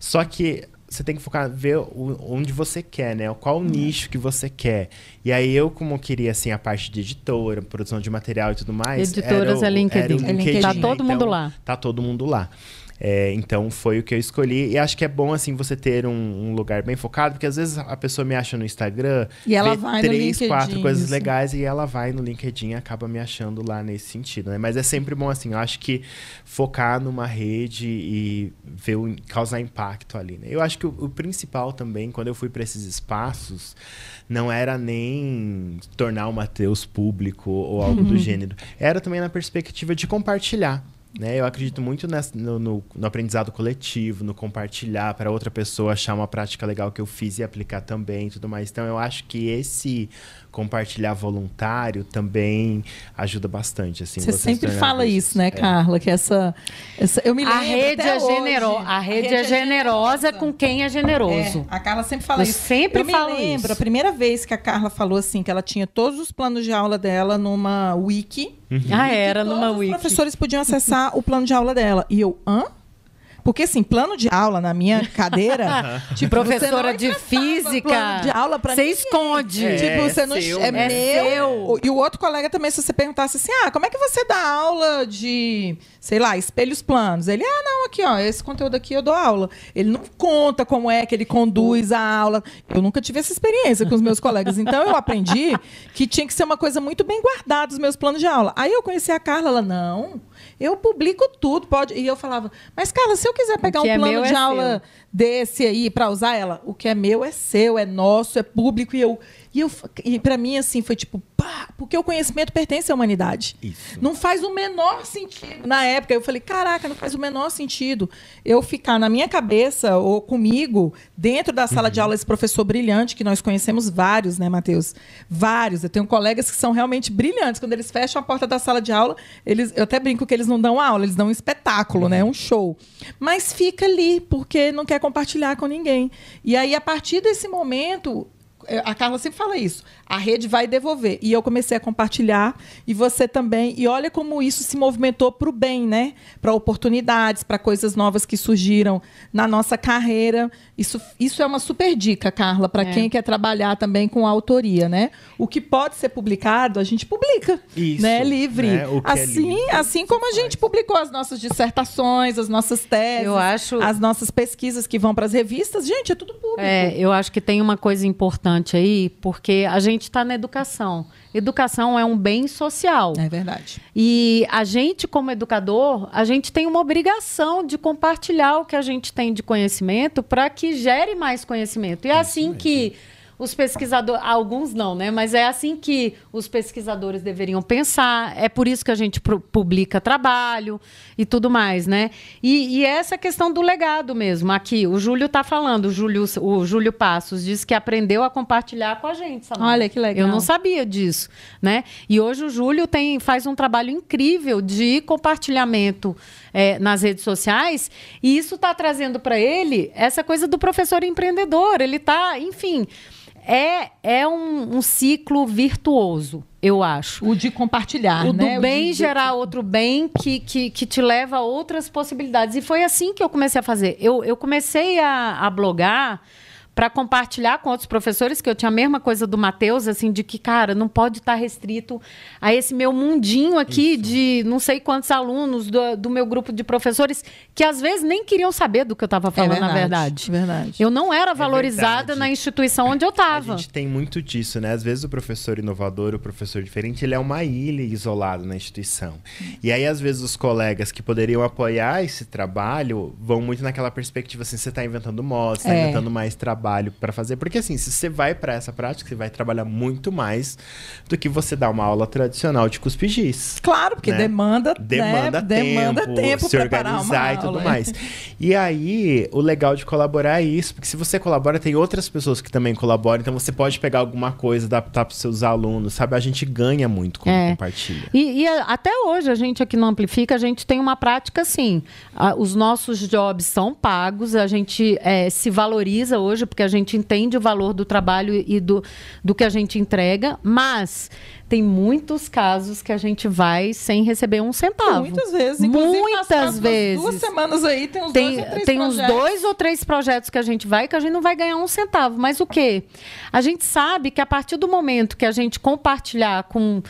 Só que você tem que focar, ver o, onde você quer, né? Qual o uhum. nicho que você quer. E aí eu, como queria, assim, a parte de editora, produção de material e tudo mais... Editoras é LinkedIn. Era LinkedIn. Tá todo mundo então, lá. Tá todo mundo lá. É, então foi o que eu escolhi. E acho que é bom assim você ter um, um, lugar bem focado, porque às vezes a pessoa me acha no Instagram, e ela vai três, no quatro coisas legais e ela vai no LinkedIn e acaba me achando lá nesse sentido. Né? Mas é sempre bom assim, eu acho que focar numa rede e ver o, causar impacto ali. Né? Eu acho que o, o principal também, quando eu fui para esses espaços, não era nem tornar o Mateus público ou algo do gênero. Era também na perspectiva de compartilhar. Né? Eu acredito muito nessa, no, no, no, aprendizado coletivo, no compartilhar para outra pessoa achar uma prática legal que eu fiz e aplicar também e tudo mais. Então, eu acho que esse compartilhar voluntário também ajuda bastante. Assim, você sempre fala isso, né, é. Carla? Que essa, essa eu me lembro a rede é genero... a, rede a rede é, é generosa, com quem é generoso. É, a Carla sempre fala eu isso. Sempre eu falo me lembro isso. a primeira vez que a Carla falou assim que ela tinha todos os planos de aula dela numa wiki. Uhum. Ah, era numa wiki. Os professores podiam acessar o plano de aula dela. E eu, hã? Porque, assim, plano de aula na minha cadeira. tipo, professora de física. Plano de aula pra Você esconde. É, tipo, você não. Seu, é, né? meu. Seu. E o outro colega também, se você perguntasse assim: ah, como é que você dá aula de, sei lá, espelhos planos? Ele, ah, não, aqui, ó, esse conteúdo aqui eu dou aula. Ele não conta como é que ele conduz a aula. Eu nunca tive essa experiência com os meus colegas. Então, eu aprendi que tinha que ser uma coisa muito bem guardada os meus planos de aula. Aí eu conheci a Carla, ela, não. Eu publico tudo, pode. E eu falava, mas Carla, se eu quiser pegar um é plano de é aula seu. desse aí para usar ela, o que é meu é seu, é nosso, é público e eu e, eu, e para mim, assim, foi tipo, pá, porque o conhecimento pertence à humanidade. Isso. Não faz o menor sentido. Na época, eu falei, caraca, não faz o menor sentido eu ficar na minha cabeça ou comigo, dentro da sala uhum. de aula, esse professor brilhante, que nós conhecemos vários, né, Matheus? Vários. Eu tenho colegas que são realmente brilhantes. Quando eles fecham a porta da sala de aula, eles, eu até brinco que eles não dão aula, eles dão um espetáculo, né? uhum. né? Um show. Mas fica ali, porque não quer compartilhar com ninguém. E aí, a partir desse momento, a Carla sempre fala isso. A rede vai devolver. E eu comecei a compartilhar, e você também. E olha como isso se movimentou para o bem, né? Para oportunidades, para coisas novas que surgiram na nossa carreira. Isso, isso é uma super dica, Carla, para é. quem quer trabalhar também com autoria, né? O que pode ser publicado, a gente publica. Isso, né? Livre. Né? É assim, é livre, assim como a gente publicou as nossas dissertações, as nossas teses, eu acho... as nossas pesquisas que vão para as revistas. Gente, é tudo público. É, eu acho que tem uma coisa importante aí, porque a gente está na educação. Educação é um bem social. É verdade. E a gente, como educador, a gente tem uma obrigação de compartilhar o que a gente tem de conhecimento para que gere mais conhecimento. E é assim que os pesquisadores, alguns não, né? Mas é assim que os pesquisadores deveriam pensar. É por isso que a gente publica trabalho e tudo mais, né? E, e essa questão do legado mesmo. Aqui, o Júlio está falando, o Júlio, o Júlio Passos disse que aprendeu a compartilhar com a gente. Samara. Olha que legal. Eu não sabia disso, né? E hoje o Júlio tem, faz um trabalho incrível de compartilhamento é, nas redes sociais e isso está trazendo para ele essa coisa do professor empreendedor. Ele está, enfim é, é um, um, ciclo virtuoso, eu acho. O de compartilhar, o né? Do bem de... gerar outro bem que, que, que te leva a outras possibilidades. E foi assim que eu comecei a fazer. Eu, eu comecei a, a blogar para compartilhar com outros professores, que eu tinha a mesma coisa do Matheus, assim, de que, cara, não pode estar tá restrito a esse meu mundinho aqui Isso. de não sei quantos alunos do, do, meu grupo de professores que às vezes nem queriam saber do que eu estava falando, é verdade, na verdade. verdade. Eu não era é valorizada é na instituição onde eu estava. A gente tem muito disso, né? Às vezes o professor inovador, o professor diferente, ele é uma ilha isolada na instituição. E aí, às vezes, os colegas que poderiam apoiar esse trabalho vão muito naquela perspectiva assim, você está inventando moda, você está é. inventando mais trabalho trabalho para fazer. Porque assim, se você vai para essa prática, você vai trabalhar muito mais do que você dar uma aula tradicional de cuspigis. Claro, porque né? demanda, demanda, né? tempo, demanda tempo, se organizar e tudo aula. mais. E aí, o legal de colaborar é isso, porque se você colabora, tem outras pessoas que também colaboram, então você pode pegar alguma coisa, adaptar para os seus alunos, sabe? A gente ganha muito quando é. compartilha. E, e, até hoje, a gente aqui no Amplifica, a gente tem uma prática assim, a, os nossos jobs são pagos, a gente é, se valoriza hoje porque a gente entende o valor do trabalho e do, do que a gente entrega, mas tem muitos casos que a gente vai sem receber um centavo. Muitas vezes. Muitas vezes. Duas semanas aí tem uns tem, dois ou três Tem projetos. uns dois ou três projetos que a gente vai que a gente não vai ganhar um centavo. Mas o quê? A gente sabe que a partir do momento que a gente compartilhar com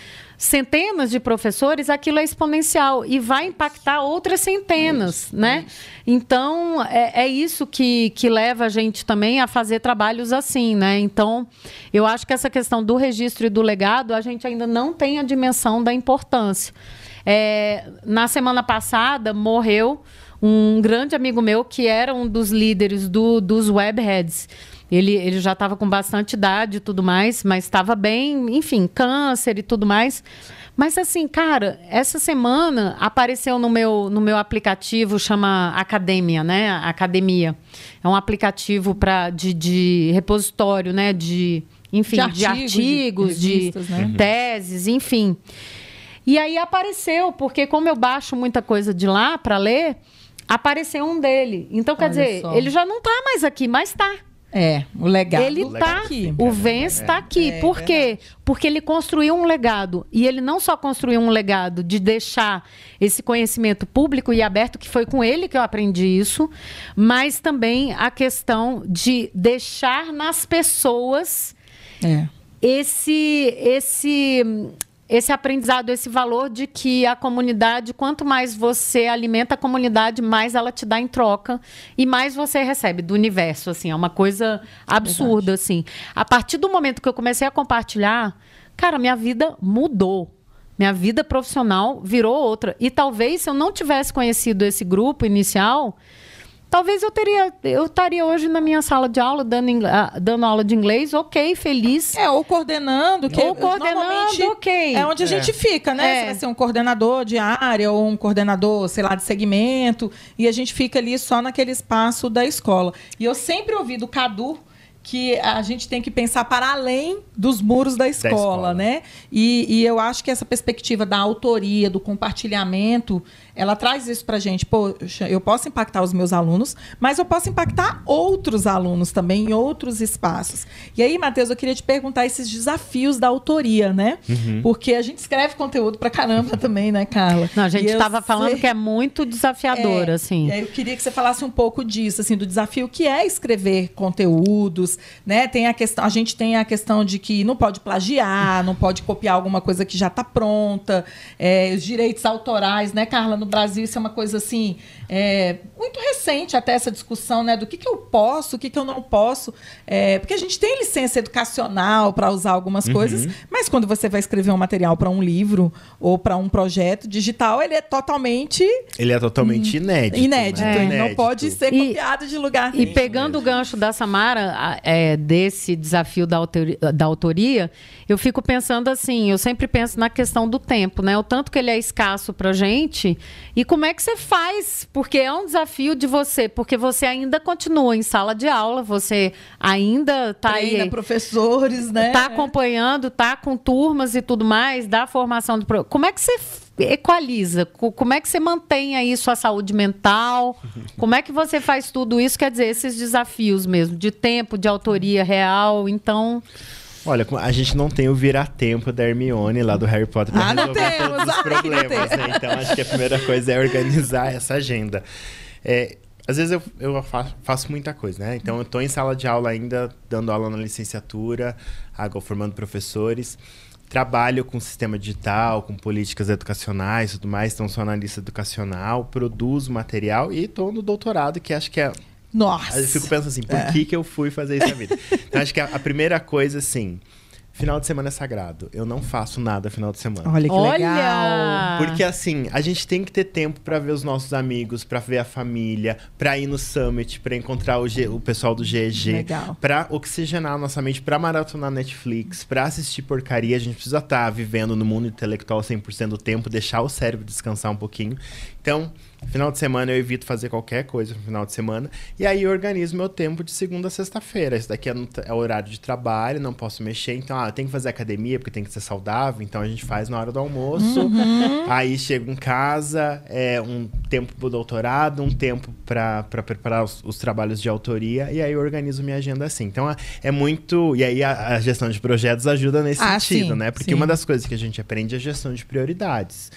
centenas de professores, aquilo é exponencial e vai impactar outras centenas, isso, né? Isso. Então, é, é, isso que, que leva a gente também a fazer trabalhos assim, né? Então, eu acho que essa questão do registro e do legado, a gente ainda não tem a dimensão da importância. É, na semana passada, morreu um grande amigo meu que era um dos líderes do, dos webheads. Ele, ele já estava com bastante idade e tudo mais, mas estava bem, enfim, câncer e tudo mais. Mas assim, cara, essa semana apareceu no meu, no meu aplicativo, chama Academia, né? Academia. É um aplicativo pra, de, de repositório, né? De, enfim, de, de artigos, de, revistas, de né? teses, enfim. E aí apareceu, porque como eu baixo muita coisa de lá para ler, apareceu um dele. Então, quer Olha dizer, só. ele já não está mais aqui, mas está. É, o legado. Ele está aqui. O Vence está aqui. É, Por quê? Porque ele construiu um legado. E ele não só construiu um legado de deixar esse conhecimento público e aberto, que foi com ele que eu aprendi isso, mas também a questão de deixar nas pessoas é. esse, esse esse aprendizado, esse valor de que a comunidade, quanto mais você alimenta a comunidade, mais ela te dá em troca e mais você recebe do universo, assim, é uma coisa absurda, Verdade. assim. A partir do momento que eu comecei a compartilhar, cara, minha vida mudou. Minha vida profissional virou outra. E talvez se eu não tivesse conhecido esse grupo inicial, Talvez eu teria, eu estaria hoje na minha sala de aula dando, uh, dando aula de inglês, ok, feliz. É, ou coordenando, que ou coordenando, ok. É onde a gente é. fica, né? É. Você vai ser um coordenador de área ou um coordenador, sei lá, de segmento, e a gente fica ali só naquele espaço da escola. E eu sempre ouvi do Cadu que a gente tem que pensar para além dos muros da escola, da escola. né? E, e, eu acho que essa perspectiva da autoria, do compartilhamento, ela traz isso para a gente. Poxa, eu posso impactar os meus alunos, mas eu posso impactar outros alunos também em outros espaços. E aí, Matheus, eu queria te perguntar esses desafios da autoria, né? Uhum. Porque a gente escreve conteúdo para caramba também, né, Carla? Não, a gente estava falando sei... que é muito desafiador, é, assim. Eu queria que você falasse um pouco disso, assim, do desafio que é escrever conteúdos, né? Tem a questão, a gente tem a questão de que não pode plagiar, não pode copiar alguma coisa que já está pronta, é, os direitos autorais, né, Carla? No Brasil isso é uma coisa assim é, muito recente até essa discussão né, do que, que eu posso, o que, que eu não posso. É, porque a gente tem licença educacional para usar algumas uhum. coisas, mas quando você vai escrever um material para um livro ou para um projeto digital, ele é totalmente. Ele é totalmente inédito. Inédito. Né? É. Não pode ser e, copiado de lugar nenhum. E pegando o gancho da Samara, é, desse desafio da autoria, da autoria, eu fico pensando assim, eu sempre penso na questão do tempo, né? O tanto que ele é escasso para gente e como é que você faz? Porque é um desafio de você, porque você ainda continua em sala de aula, você ainda está aí. professores, né? Está acompanhando, está com turmas e tudo mais, dá formação do. Como é que você equaliza? Como é que você mantém aí sua saúde mental? Como é que você faz tudo isso? Quer dizer, esses desafios mesmo, de tempo, de autoria real. Então. Olha, a gente não tem o virar-tempo da Hermione lá do Harry Potter pra ah, resolver temos, todos os problemas, né? Então acho que a primeira coisa é organizar essa agenda. É, às vezes eu, eu faço, muita coisa, né? Então eu estou em sala de aula ainda, dando aula na licenciatura, formando professores. Trabalho com sistema digital, com políticas educacionais e tudo mais, então sou analista educacional, produzo material e estou no doutorado, que acho que é nossa. Eu fico pensando assim, por é. que, que eu fui fazer isso na vida? Então, acho que a, a, primeira coisa, assim, final de semana é sagrado. Eu não faço nada final de semana. Olha que Olha! legal. Porque, assim, a gente tem que ter tempo para ver os nossos amigos, para ver a família, para ir no summit, para encontrar o, G, o pessoal do GEG, para oxigenar a nossa mente, para maratonar Netflix, para assistir porcaria. A gente precisa estar tá vivendo no mundo intelectual 100% do tempo, deixar o cérebro descansar um pouquinho. Então, Final de semana eu evito fazer qualquer coisa no final de semana. E aí eu organizo meu tempo de segunda a sexta-feira. Isso daqui é, no, é horário de trabalho, não posso mexer. Então, ah, eu tenho que fazer academia porque tem que ser saudável. Então a gente faz na hora do almoço. Uhum. Aí chego em casa, é um tempo pro doutorado, um tempo para preparar os, os, trabalhos de autoria. E aí eu organizo minha agenda assim. Então é, é muito. E aí a, a, gestão de projetos ajuda nesse ah, sentido, sim, né? Porque sim. uma das coisas que a gente aprende é a gestão de prioridades.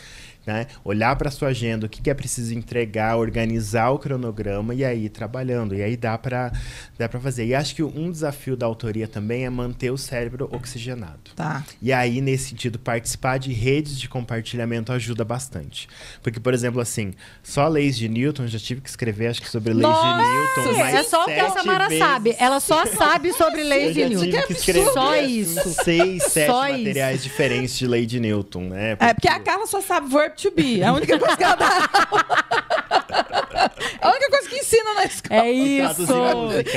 Né? Olhar para sua agenda, o que, que, é preciso entregar, organizar o cronograma e aí ir trabalhando. E aí dá para dá para fazer. E acho que um desafio da autoria também é manter o cérebro oxigenado. Tá. E aí, nesse sentido, participar de redes de compartilhamento ajuda bastante. Porque, por exemplo, assim, só leis de Newton, já tive que escrever, acho que sobre leis Nossa, de Newton. é só o que a Samara vezes. sabe. Ela só sabe sobre leis de Newton. Que escrever só isso. Seis, sete só materiais isso. diferentes de lei de Newton, né? Porque... É, porque a Carla só sabe verb to be. É a única coisa que ela dá. a única coisa que ensina na escola. É isso.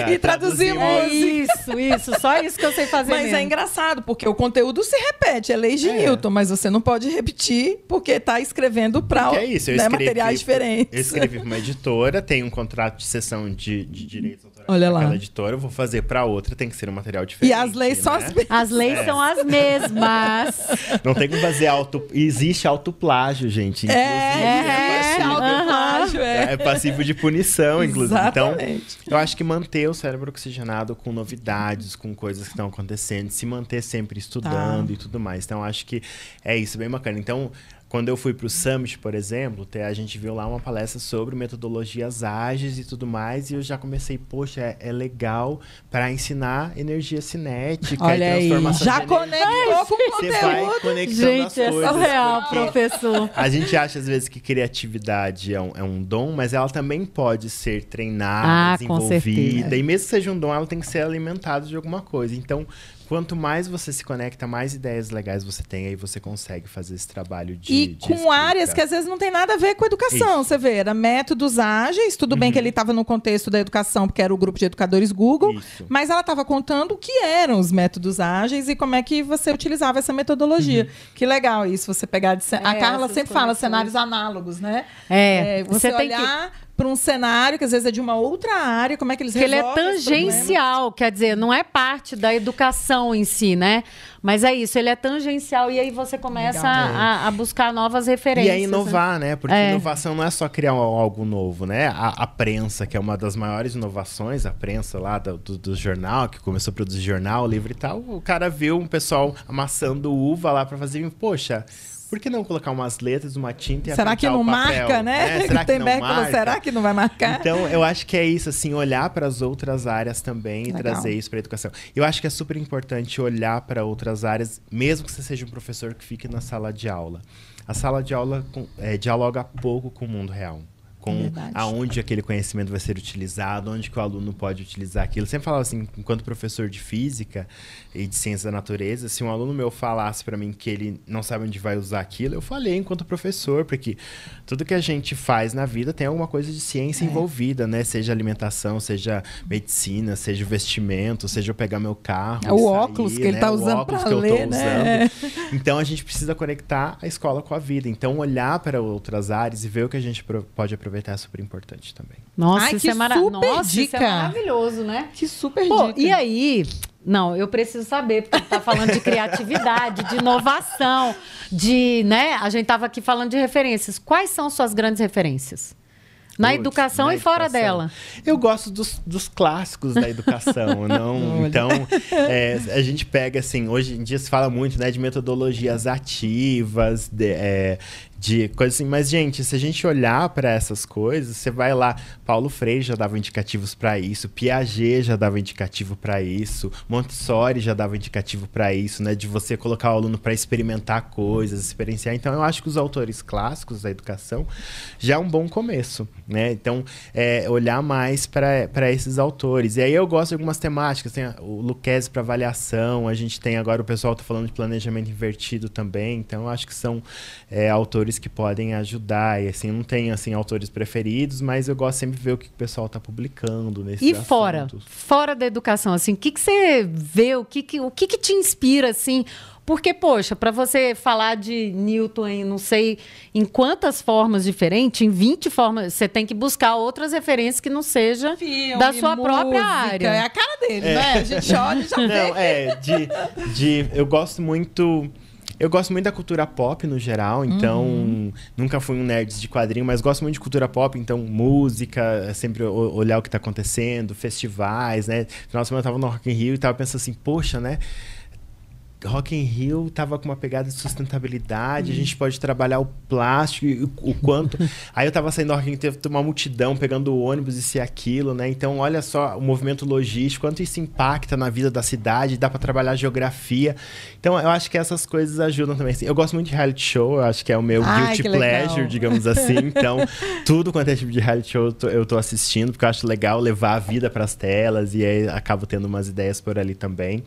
E traduzir música. É isso, isso. Só isso que eu sei fazer Mas mesmo. é engraçado, porque o conteúdo se repete. É lei de é. Newton, mas você não pode repetir porque está escrevendo para é isso, eu né, materiais diferentes. Eu escrevi para uma editora, tem um contrato de sessão de, de direitos autorais Olha lá. editora, eu vou fazer para outra, tem que ser um material diferente. E as leis né? são as mesmas. As leis é. são as mesmas. Não tem como fazer auto... Existe autoplágio, gente. Inclusive, é, é, é, autoplágio, é. é passivo de punição, inclusive. Então, Exatamente. Então, eu acho que manter o cérebro oxigenado com novidades, com coisas que estão acontecendo, se manter sempre estudando tá. e tudo mais. Então, acho que é isso, bem bacana. Então, quando eu fui para o Summit, por exemplo, a gente viu lá uma palestra sobre metodologias ágeis e tudo mais, e eu já comecei, poxa, é, é legal para ensinar energia cinética Olha e transformação aí. Já conectou com. Você vai conectando gente, as coisas. É surreal, professor. A gente acha, às vezes, que criatividade é um, é um dom, mas ela também pode ser treinada, ah, desenvolvida. E mesmo que seja um dom, ela tem que ser alimentada de alguma coisa. Então, quanto mais você se conecta, mais ideias legais você tem, aí você consegue fazer esse trabalho de. E de com escrita. áreas que às vezes não tem nada a ver com educação, Isso. você vê. Era métodos ágeis, tudo uhum. bem que ele estava no contexto da educação, porque era o grupo de educadores Google, Isso. mas ela estava contando o que eram os métodos ágeis e como é que você utilizava essa metodologia. Uhum. Que legal isso, você pegar. De... É, a Carla sempre fala cenários análogos, né? É, é você, você olhar. Para um cenário que às vezes é de uma outra área, como é que eles que resolvem ele é tangencial, quer dizer, não é parte da educação em si, né? Mas é isso, ele é tangencial e aí você começa a, a, buscar novas referências. E a inovar, né? Porque é. inovação não é só criar algo novo, né? A, a, prensa, que é uma das maiores inovações, a prensa lá do, do, do, jornal, que começou a produzir jornal, livro e tal, o cara viu um pessoal amassando uva lá para fazer, poxa, por que não colocar umas letras, uma tinta e Será que não marca, né? É, será que não marca? Será que não vai marcar? Então, eu acho que é isso, assim, olhar para as outras áreas também Legal. e trazer isso para a educação. Eu acho que é super importante olhar para outras áreas, mesmo que você seja um professor que fique na sala de aula. A sala de aula é, dialoga pouco com o mundo real com Verdade. aonde aquele conhecimento vai ser utilizado, onde que o aluno pode utilizar aquilo. Eu sempre falava assim, enquanto professor de física e de ciência da natureza, se um aluno meu falasse para mim que ele não sabe onde vai usar aquilo, eu falei enquanto professor, porque tudo que a gente faz na vida tem alguma coisa de ciência é. envolvida, né? Seja alimentação, seja medicina, seja vestimento, seja eu pegar meu carro, é o sair, óculos que né? ele tá usando para ler, né? Então a gente precisa conectar a escola com a vida. Então olhar para outras áreas e ver o que a gente pode aproveitar aproveitar é super importante também. Nossa, Ai, isso, é mara... Nossa isso é maravilhoso, né? Que super Pô, dica. E aí, não, eu preciso saber, porque tá falando de criatividade, de inovação, de, né? A gente tava aqui falando de referências. Quais são suas grandes referências? Na educação na e fora educação. dela. Eu gosto dos, dos clássicos da educação, não. então, é, a gente pega assim, hoje em dia se fala muito, né, de metodologias ativas, de, é, de coisas assim. Mas, gente, se a gente olhar para essas coisas, você vai lá, Paulo Freire já dava indicativos para isso, Piaget já dava indicativo para isso, Montessori já dava indicativo para isso, né? De você colocar o aluno para experimentar coisas, experienciar. Então, eu acho que os autores clássicos da educação já é um bom começo, né? Então, é, olhar mais para esses autores. E aí eu gosto de algumas temáticas, tem o Luquezzi para avaliação, a gente tem agora o pessoal tá falando de planejamento invertido também, então eu acho que são é, autores autores que podem ajudar. E assim, não tenho assim autores preferidos, mas eu gosto sempre de ver o que o pessoal está publicando nesse E fora, fora da educação, assim, o que, que você vê, o que, que, o que, que te inspira assim? Porque, poxa, para você falar de Newton em não sei em quantas formas diferentes, em 20 formas, você tem que buscar outras referências que não seja Filme, da sua música, própria área. É a cara dele, é. né? A gente olha e já não, vê. É, de, de, eu gosto muito eu gosto muito da cultura pop no geral, então uhum. nunca fui um nerd de quadrinho, mas gosto muito de cultura pop, então música, sempre olhar o que está acontecendo, festivais, né? Final de semana eu tava no Rock in Rio e tava pensando assim, poxa, né? Rock in Rio tava com uma pegada de sustentabilidade, a gente pode trabalhar o plástico e o, quanto. Aí eu tava saindo do Rock in Rio, teve uma multidão pegando o ônibus e se aquilo, né? Então, olha só o movimento logístico, quanto isso impacta na vida da cidade, dá para trabalhar geografia. Então, eu acho que essas coisas ajudam também. Assim, eu gosto muito de reality show, eu acho que é o meu Ai, guilty pleasure, digamos assim. Então, tudo quanto é tipo de reality show eu tô, eu tô assistindo, porque eu acho legal levar a vida para as telas e aí acabo tendo umas ideias por ali também.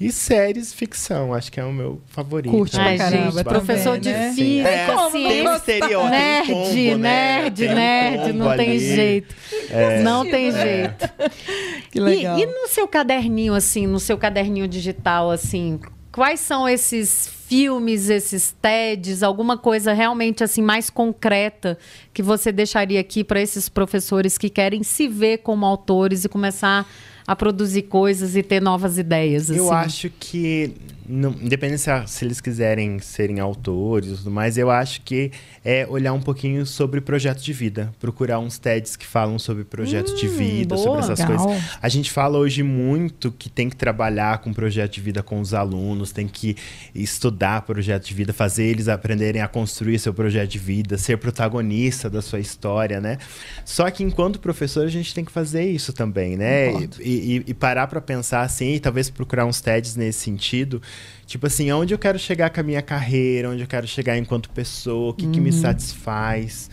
E séries ficção, acho que é o meu favorito. Curte pra caramba. Professor de né? física, é, estereótipo, nerd, combo, né? nerd, nerd, não tem ali. jeito. É. Não tem é. jeito. Que legal. E, e no seu caderninho, assim, no seu caderninho digital, assim, quais são esses filmes, esses TEDs, alguma coisa realmente assim mais concreta que você deixaria aqui para esses professores que querem se ver como autores e começar a produzir coisas e ter novas ideias. Eu assim. acho que não, independente se, se, eles quiserem serem autores e tudo mais, eu acho que é olhar um pouquinho sobre projeto de vida. Procurar uns TEDs que falam sobre projeto hum, de vida, boa, sobre essas legal. coisas. A gente fala hoje muito que tem que trabalhar com projeto de vida com os alunos, tem que estudar projeto de vida, fazer eles aprenderem a construir seu projeto de vida, ser protagonista da sua história, né? Só que enquanto professor, a gente tem que fazer isso também, né? E, e, e, parar para pensar assim, e talvez procurar uns TEDs nesse sentido Tipo assim, onde eu quero chegar com a minha carreira, onde eu quero chegar enquanto pessoa, o que, uhum. que me uhum. satisfaz.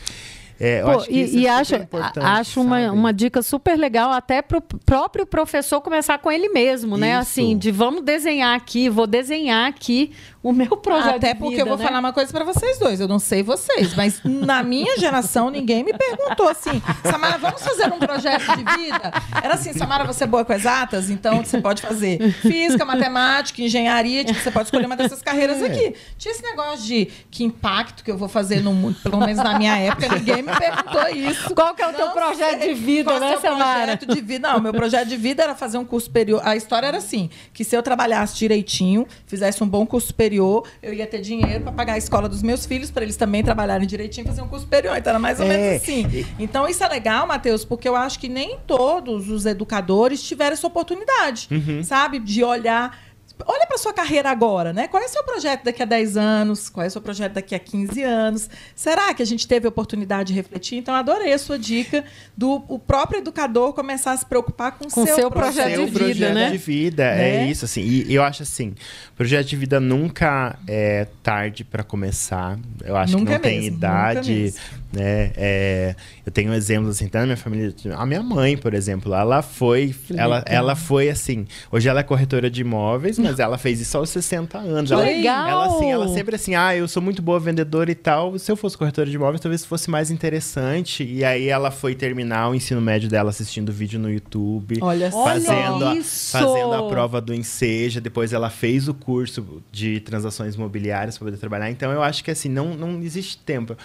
É, Pô, acho e, e é acho, acho uma, uma dica super legal até para o próprio professor começar com ele mesmo, né? Isso. Assim, de vamos desenhar aqui, vou desenhar aqui o meu projeto. Até porque vida, eu vou né? falar uma coisa para vocês dois. Eu não sei vocês, mas na minha geração ninguém me perguntou assim, Samara, vamos fazer um projeto de vida? Era assim, Samara, você é boa com exatas, então você pode fazer física, matemática, engenharia, tipo, você pode escolher uma dessas carreiras é. aqui. Tinha esse negócio de que impacto que eu vou fazer no mundo, pelo menos na minha época, ninguém me perguntou isso. Qual que é o não teu projeto sei. de vida, Qual né, é Samara? projeto de vida? Não, meu projeto de vida era fazer um curso superior. A história era assim, que se eu trabalhasse direitinho, fizesse um bom curso superior superior, eu ia ter dinheiro para pagar a escola dos meus filhos, para eles também trabalharem direitinho e fazer um curso superior. Então era mais ou é. menos assim. Então isso é legal, Matheus, porque eu acho que nem todos os educadores tiveram essa oportunidade, uhum. sabe? De olhar olha para sua carreira agora, né? Qual é o seu projeto daqui a 10 anos? Qual é o seu projeto daqui a 15 anos? Será que a gente teve a oportunidade de refletir? Então, adorei a sua dica do o próprio educador começar a se preocupar com o seu, seu projeto, seu de vida, projeto né? de vida, é, é isso, assim. E eu acho assim, projeto de vida nunca é tarde para começar. Eu acho nunca que não é tem mesmo, idade, né? É, eu tenho exemplos assim, tá na minha família, a minha mãe, por exemplo, ela foi, ela, ela foi assim, hoje ela é corretora de imóveis, mas ela fez isso aos 60 anos. Ela, legal! Ela, assim, ela sempre assim, ah, eu sou muito boa vendedora e tal. Se eu fosse corretora de imóveis, talvez fosse mais interessante. E aí ela foi terminar o ensino médio dela assistindo vídeo no YouTube. Olha fazendo, a, fazendo a prova do Enseja. Depois ela fez o curso de transações imobiliárias para poder trabalhar. Então eu acho que assim, não, não existe tempo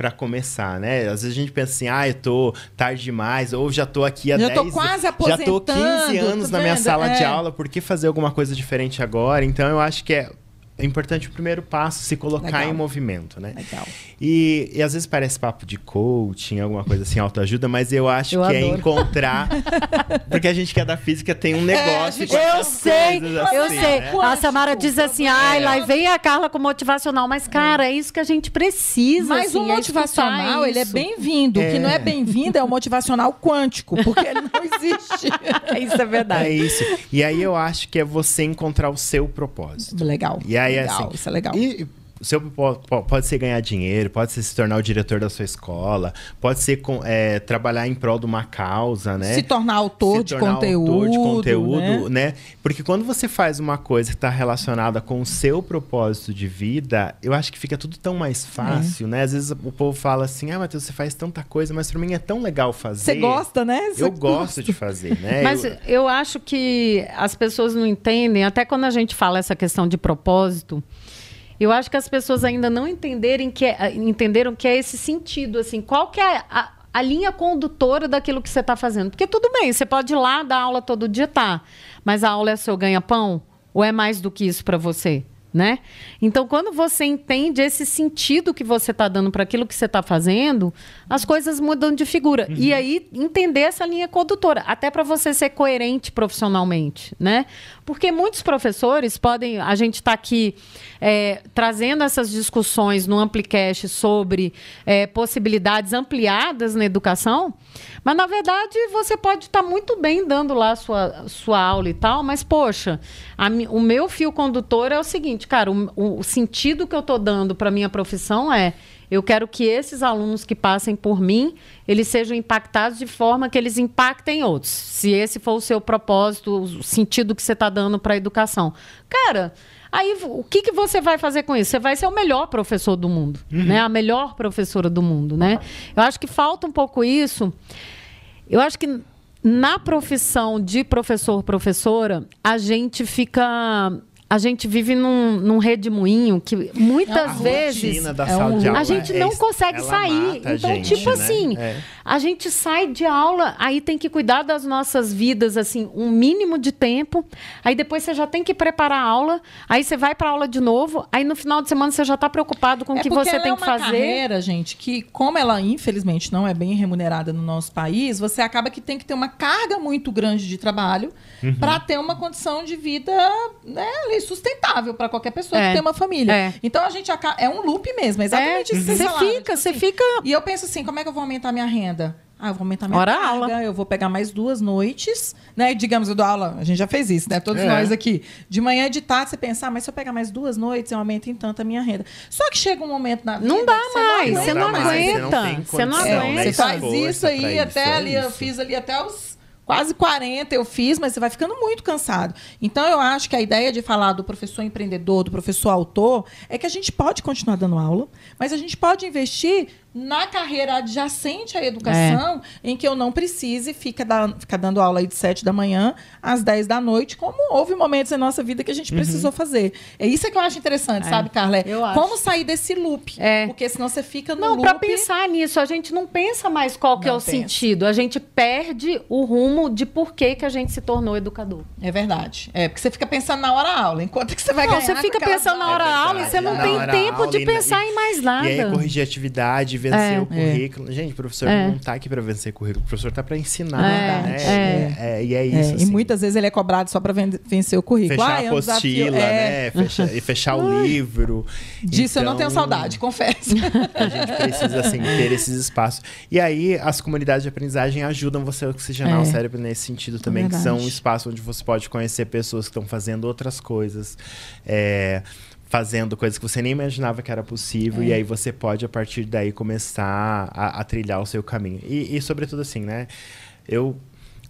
para começar, né? Às vezes a gente pensa assim, ah, eu tô tarde demais, ou já tô aqui há já 10 tô quase aposentando, já tô 15 anos na minha sala é. de aula, por que fazer alguma coisa diferente agora? Então eu acho que é é importante o primeiro passo, se colocar Legal. em movimento, né? Legal. E, e às vezes parece papo de coaching, alguma coisa assim, autoajuda, mas eu acho eu que é adoro. é encontrar. porque a gente que é da física tem um é, negócio. É, eu sei, assim, eu sei. Né? A Samara diz assim, ai, é. lá vem a Carla com motivacional. Mas, cara, é isso que a gente precisa. Mas assim, o é motivacional, ele é bem-vindo. O que não é bem-vindo é o motivacional quântico, porque ele não existe. isso é verdade. É isso. E aí eu acho que é você encontrar o seu propósito. Legal. E aí legal, assim, isso é legal. E o seu pode ser ganhar dinheiro, pode ser se tornar o diretor da sua escola, pode ser com, é, trabalhar em prol de uma causa, né? Se tornar autor, se de, tornar conteúdo, autor de conteúdo, né? né? Porque quando você faz uma coisa que está relacionada com o seu propósito de vida, eu acho que fica tudo tão mais fácil, é. né? Às vezes o povo fala assim, ah, Matheus, você faz tanta coisa, mas para mim é tão legal fazer. Você gosta, né? Você eu gosto de fazer, né? Mas eu... eu acho que as pessoas não entendem, até quando a gente fala essa questão de propósito, eu acho que as pessoas ainda não entenderem que é, entenderam que é esse sentido, assim, qual que é a, a linha condutora daquilo que você está fazendo. Porque tudo bem, você pode ir lá dar aula todo dia, tá. Mas a aula é seu ganha-pão? Ou é mais do que isso para você? Né? Então, quando você entende esse sentido que você está dando para aquilo que você está fazendo, as coisas mudam de figura. Uhum. E aí, entender essa linha condutora, até para você ser coerente profissionalmente, né? Porque muitos professores podem. A gente está aqui é, trazendo essas discussões no Amplicast sobre é, possibilidades ampliadas na educação, mas na verdade você pode estar tá muito bem dando lá a sua, sua aula e tal, mas poxa, a, o meu fio condutor é o seguinte, cara, o, o sentido que eu estou dando para minha profissão é eu quero que esses alunos que passem por mim, eles sejam impactados de forma que eles impactem outros. Se esse for o seu propósito, o sentido que você está dando para a educação. Cara, Aí, o que, que você vai fazer com isso? Você vai ser o melhor professor do mundo, uhum. né? A melhor professora do mundo, né? Eu acho que falta um pouco isso. Eu acho que na profissão de professor, professora, a gente fica a gente vive num, num redemoinho que muitas a vezes é um, a gente não é, consegue sair. Então, gente, tipo né? assim, é. a gente sai de aula, aí tem que cuidar das nossas vidas, assim, um mínimo de tempo. Aí depois você já tem que preparar a aula, aí você vai para aula de novo, aí no final de semana você já está preocupado com o é que você tem é que fazer. É uma carreira, gente, que como ela infelizmente não é bem remunerada no nosso país, você acaba que tem que ter uma carga muito grande de trabalho uhum. para ter uma condição de vida, né, sustentável para qualquer pessoa é. que tem uma família. É. Então a gente é um loop mesmo, é exatamente isso. Você fica, você assim. fica. E eu penso assim, como é que eu vou aumentar minha renda? Ah, eu vou aumentar minha Hora carga, aula. eu vou pegar mais duas noites, né? Digamos, eu dou aula, a gente já fez isso, né? Todos é. nós aqui. De manhã e de tarde, você pensar, ah, mas se eu pegar mais duas noites, eu aumento em tanto a minha renda. Só que chega um momento na vida. Não dá mais, você não aguenta. Você não aguenta. Você faz isso aí, até ali, eu fiz ali até os quase 40 eu fiz, mas você vai ficando muito cansado. Então, eu acho que a ideia de falar do professor empreendedor, do professor autor, é que a gente pode continuar dando aula, mas a gente pode investir na carreira adjacente à educação, é. em que eu não precise ficar, da, ficar dando aula aí de 7 da manhã às 10 da noite, como houve momentos na nossa vida que a gente uhum. precisou fazer. É isso que eu acho interessante, é. sabe, Carla? É eu como acho. sair desse loop. É. Porque senão você fica no não, loop. Não, para pensar nisso, a gente não pensa mais qual que é o pensa. sentido. A gente perde o rumo de por que, que a gente se tornou educador. É verdade. É, porque você fica pensando na hora aula, enquanto que você vai não, ganhar. Você fica pensando na hora é aula e você não tem tempo de pensar em mais nada. E aí corrigir atividade, vencer é. o currículo currículo. Gente, o professor é. não está aqui para vencer currículo, o professor está para ensinar. É. Né? É. é. e é isso. Assim. E muitas vezes ele é cobrado só para vencer o currículo. Fechar ah, a apostila, né? Fechar, e fechar o livro. Disso então, eu não tenho então, saudade, confesso. A gente precisa assim, ter esses espaços. E aí, as comunidades de aprendizagem ajudam você a oxigenar o cérebro nesse sentido também, que são um espaço onde você pode conhecer pessoas que estão fazendo outras coisas. É, fazendo coisas que você nem imaginava que era possível, é. e aí você pode, a partir daí, começar a, a trilhar o seu caminho. E, e, sobretudo, assim, né? Eu,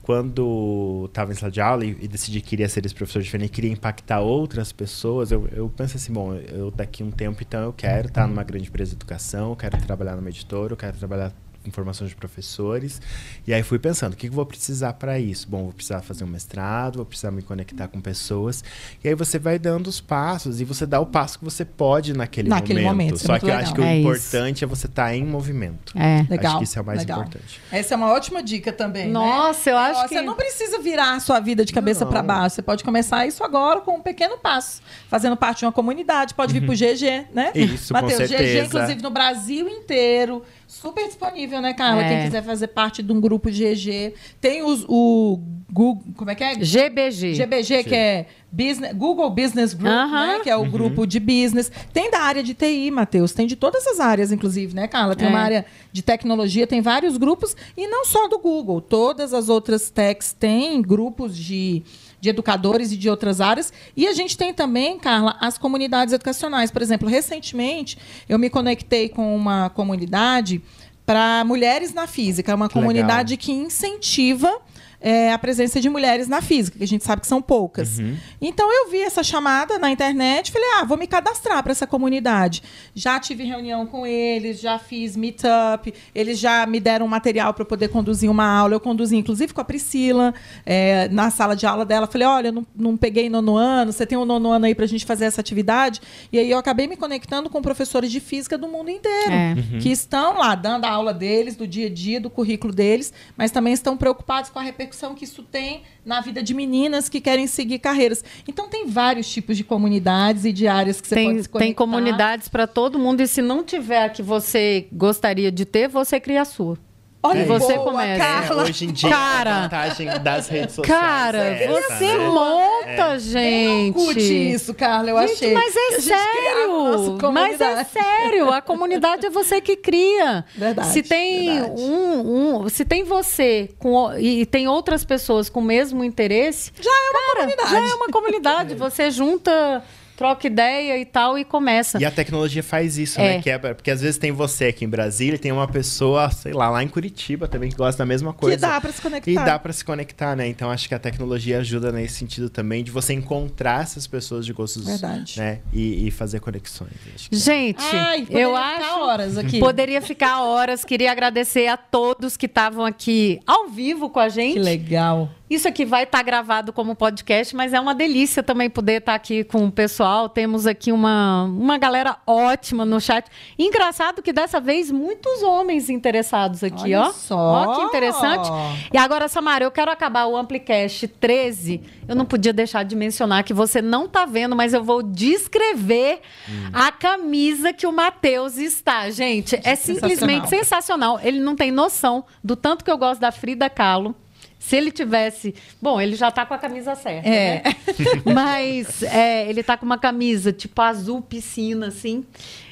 quando estava em sala de aula e, e, decidi que queria ser esse professor diferente, queria impactar outras pessoas, eu, eu pensei assim, bom, eu daqui a um tempo, então, eu quero estar numa grande empresa de educação, eu quero trabalhar numa editora, eu quero trabalhar informações de professores. E aí fui pensando, o que, vou precisar para isso? Bom, vou precisar fazer um mestrado, vou precisar me conectar com pessoas. E aí você vai dando os passos e você dá o passo que você pode naquele, naquele momento. momento. É Só que legal. eu acho que é o importante é você estar tá em movimento. É, legal. Acho que isso é o mais legal. importante. Essa é uma ótima dica também. Né? Nossa, né? eu acho que. Você não precisa virar a sua vida de cabeça para baixo. Você pode começar isso agora com um pequeno passo. Fazendo parte de uma comunidade, pode vir uhum. pro GG, né? Isso, Mateus, com certeza. GG, inclusive, no Brasil inteiro super disponível, né, Carla? É. Quem quiser fazer parte de um grupo GG. Tem os, o Google, como é que é? GBG. GBG, que é Business, Google Business Group, uh -huh. né? Que é o uhum. grupo de business. Tem da área de TI, Matheus. Tem de todas as áreas, inclusive, né, Carla? Tem é. uma área de tecnologia, tem vários grupos. E não só do Google. Todas as outras techs têm grupos de de educadores e de outras áreas. E a gente tem também, Carla, as comunidades educacionais. Por exemplo, recentemente eu me conectei com uma comunidade para mulheres na física, uma que comunidade legal. que incentiva é, a presença de mulheres na física, que a gente sabe que são poucas. Uhum. Então eu vi essa chamada na internet, falei, ah, vou me cadastrar para essa comunidade. Já tive reunião com eles, já fiz meetup, eles já me deram material para poder conduzir uma aula. Eu conduzi, inclusive, com a Priscila, é, na sala de aula dela. Falei, olha, eu não, não peguei nono ano, você tem um nono ano aí para a gente fazer essa atividade? E aí eu acabei me conectando com professores de física do mundo inteiro, é. uhum. que estão lá dando a aula deles, do dia a dia, do currículo deles, mas também estão preocupados com a repercussão repercussão que isso tem na vida de meninas que querem seguir carreiras. Então tem vários tipos de comunidades e de áreas que você tem, pode se conectar. Tem comunidades para todo mundo e se não tiver a que você gostaria de ter, você cria a sua. Olha, é você boa, começa. Carla. É, hoje em dia, cara, a vantagem das redes sociais. Cara, é você essa, né? monta, é. gente. Não curte isso, Carla, eu gente, achei. Mas é sério. Mas é sério. A comunidade é você que cria. Verdade. Se tem verdade. Um, um, se tem você com, e tem outras pessoas com o mesmo interesse, já é uma cara, comunidade. Já é uma comunidade. Você junta troca ideia e tal e começa. E a tecnologia faz isso, né? é. né? Que é, porque às vezes tem você aqui em Brasília e tem uma pessoa, sei lá, lá em Curitiba também que gosta da mesma coisa. Que dá para se conectar. E dá para se conectar, né? Então acho que a tecnologia ajuda nesse sentido também de você encontrar essas pessoas de gostos, Verdade. né? E, e fazer conexões. É. Gente, Ai, eu acho horas aqui. Poderia ficar horas. Queria agradecer a todos que estavam aqui ao vivo com a gente. Que legal. Isso aqui vai estar tá gravado como podcast, mas é uma delícia também poder estar tá aqui com o pessoal. Temos aqui uma, uma galera ótima no chat. Engraçado que dessa vez muitos homens interessados aqui, Olha ó. Só. Ó, que interessante. E agora, Samara, eu quero acabar o Amplicast 13. Eu não podia deixar de mencionar que você não está vendo, mas eu vou descrever hum. a camisa que o Matheus está. Gente, é simplesmente sensacional. sensacional. Ele não tem noção do tanto que eu gosto da Frida Kahlo. Se ele tivesse. Bom, ele já tá com a camisa certa. É. Né? Mas é, ele tá com uma camisa tipo azul piscina, assim.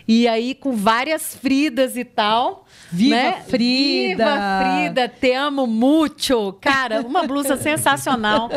E aí com várias Fridas e tal. Viva né? Frida! Viva Frida, te amo muito! Cara, uma blusa sensacional.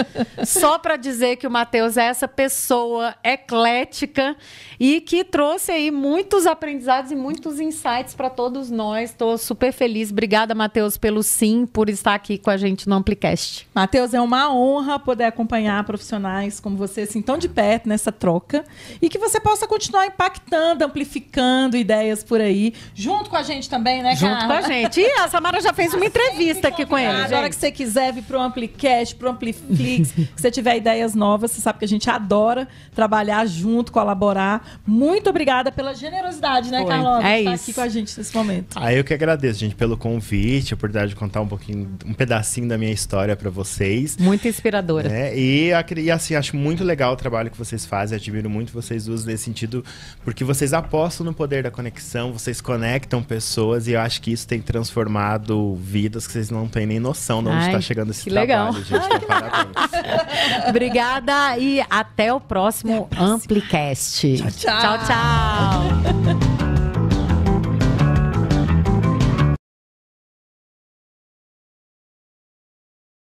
Só para dizer que o Matheus é essa pessoa eclética e que trouxe aí muitos aprendizados e muitos insights para todos nós. Estou super feliz. Obrigada, Matheus, pelo sim, por estar aqui com a gente no Amplicast. Matheus, é uma honra poder acompanhar profissionais como você assim tão de perto nessa troca e que você possa continuar impactando, amplificando ideias por aí, junto com a gente também, né, junto com a gente. E a Samara já fez uma entrevista aqui com ele. Agora que você quiser vir para o Amplicast, para o Ampliflix, que você tiver ideias novas, você sabe que a gente adora trabalhar junto, colaborar. Muito obrigada pela generosidade, né, Carlota? É estar isso. aqui com a gente nesse momento. Ah, eu que agradeço, gente, pelo convite, a oportunidade de contar um pouquinho, um pedacinho da minha história para vocês. Muito inspiradora. Né? E, e, assim, acho muito legal o trabalho que vocês fazem, admiro muito vocês duas nesse sentido, porque vocês apostam no poder da conexão, vocês conectam pessoas e eu acho que isso tem transformado vidas que vocês não têm nem noção de onde está chegando esse trabalho, legal. gente. Então, parabéns. Obrigada e até o próximo Amplicast. tchau. tchau. tchau.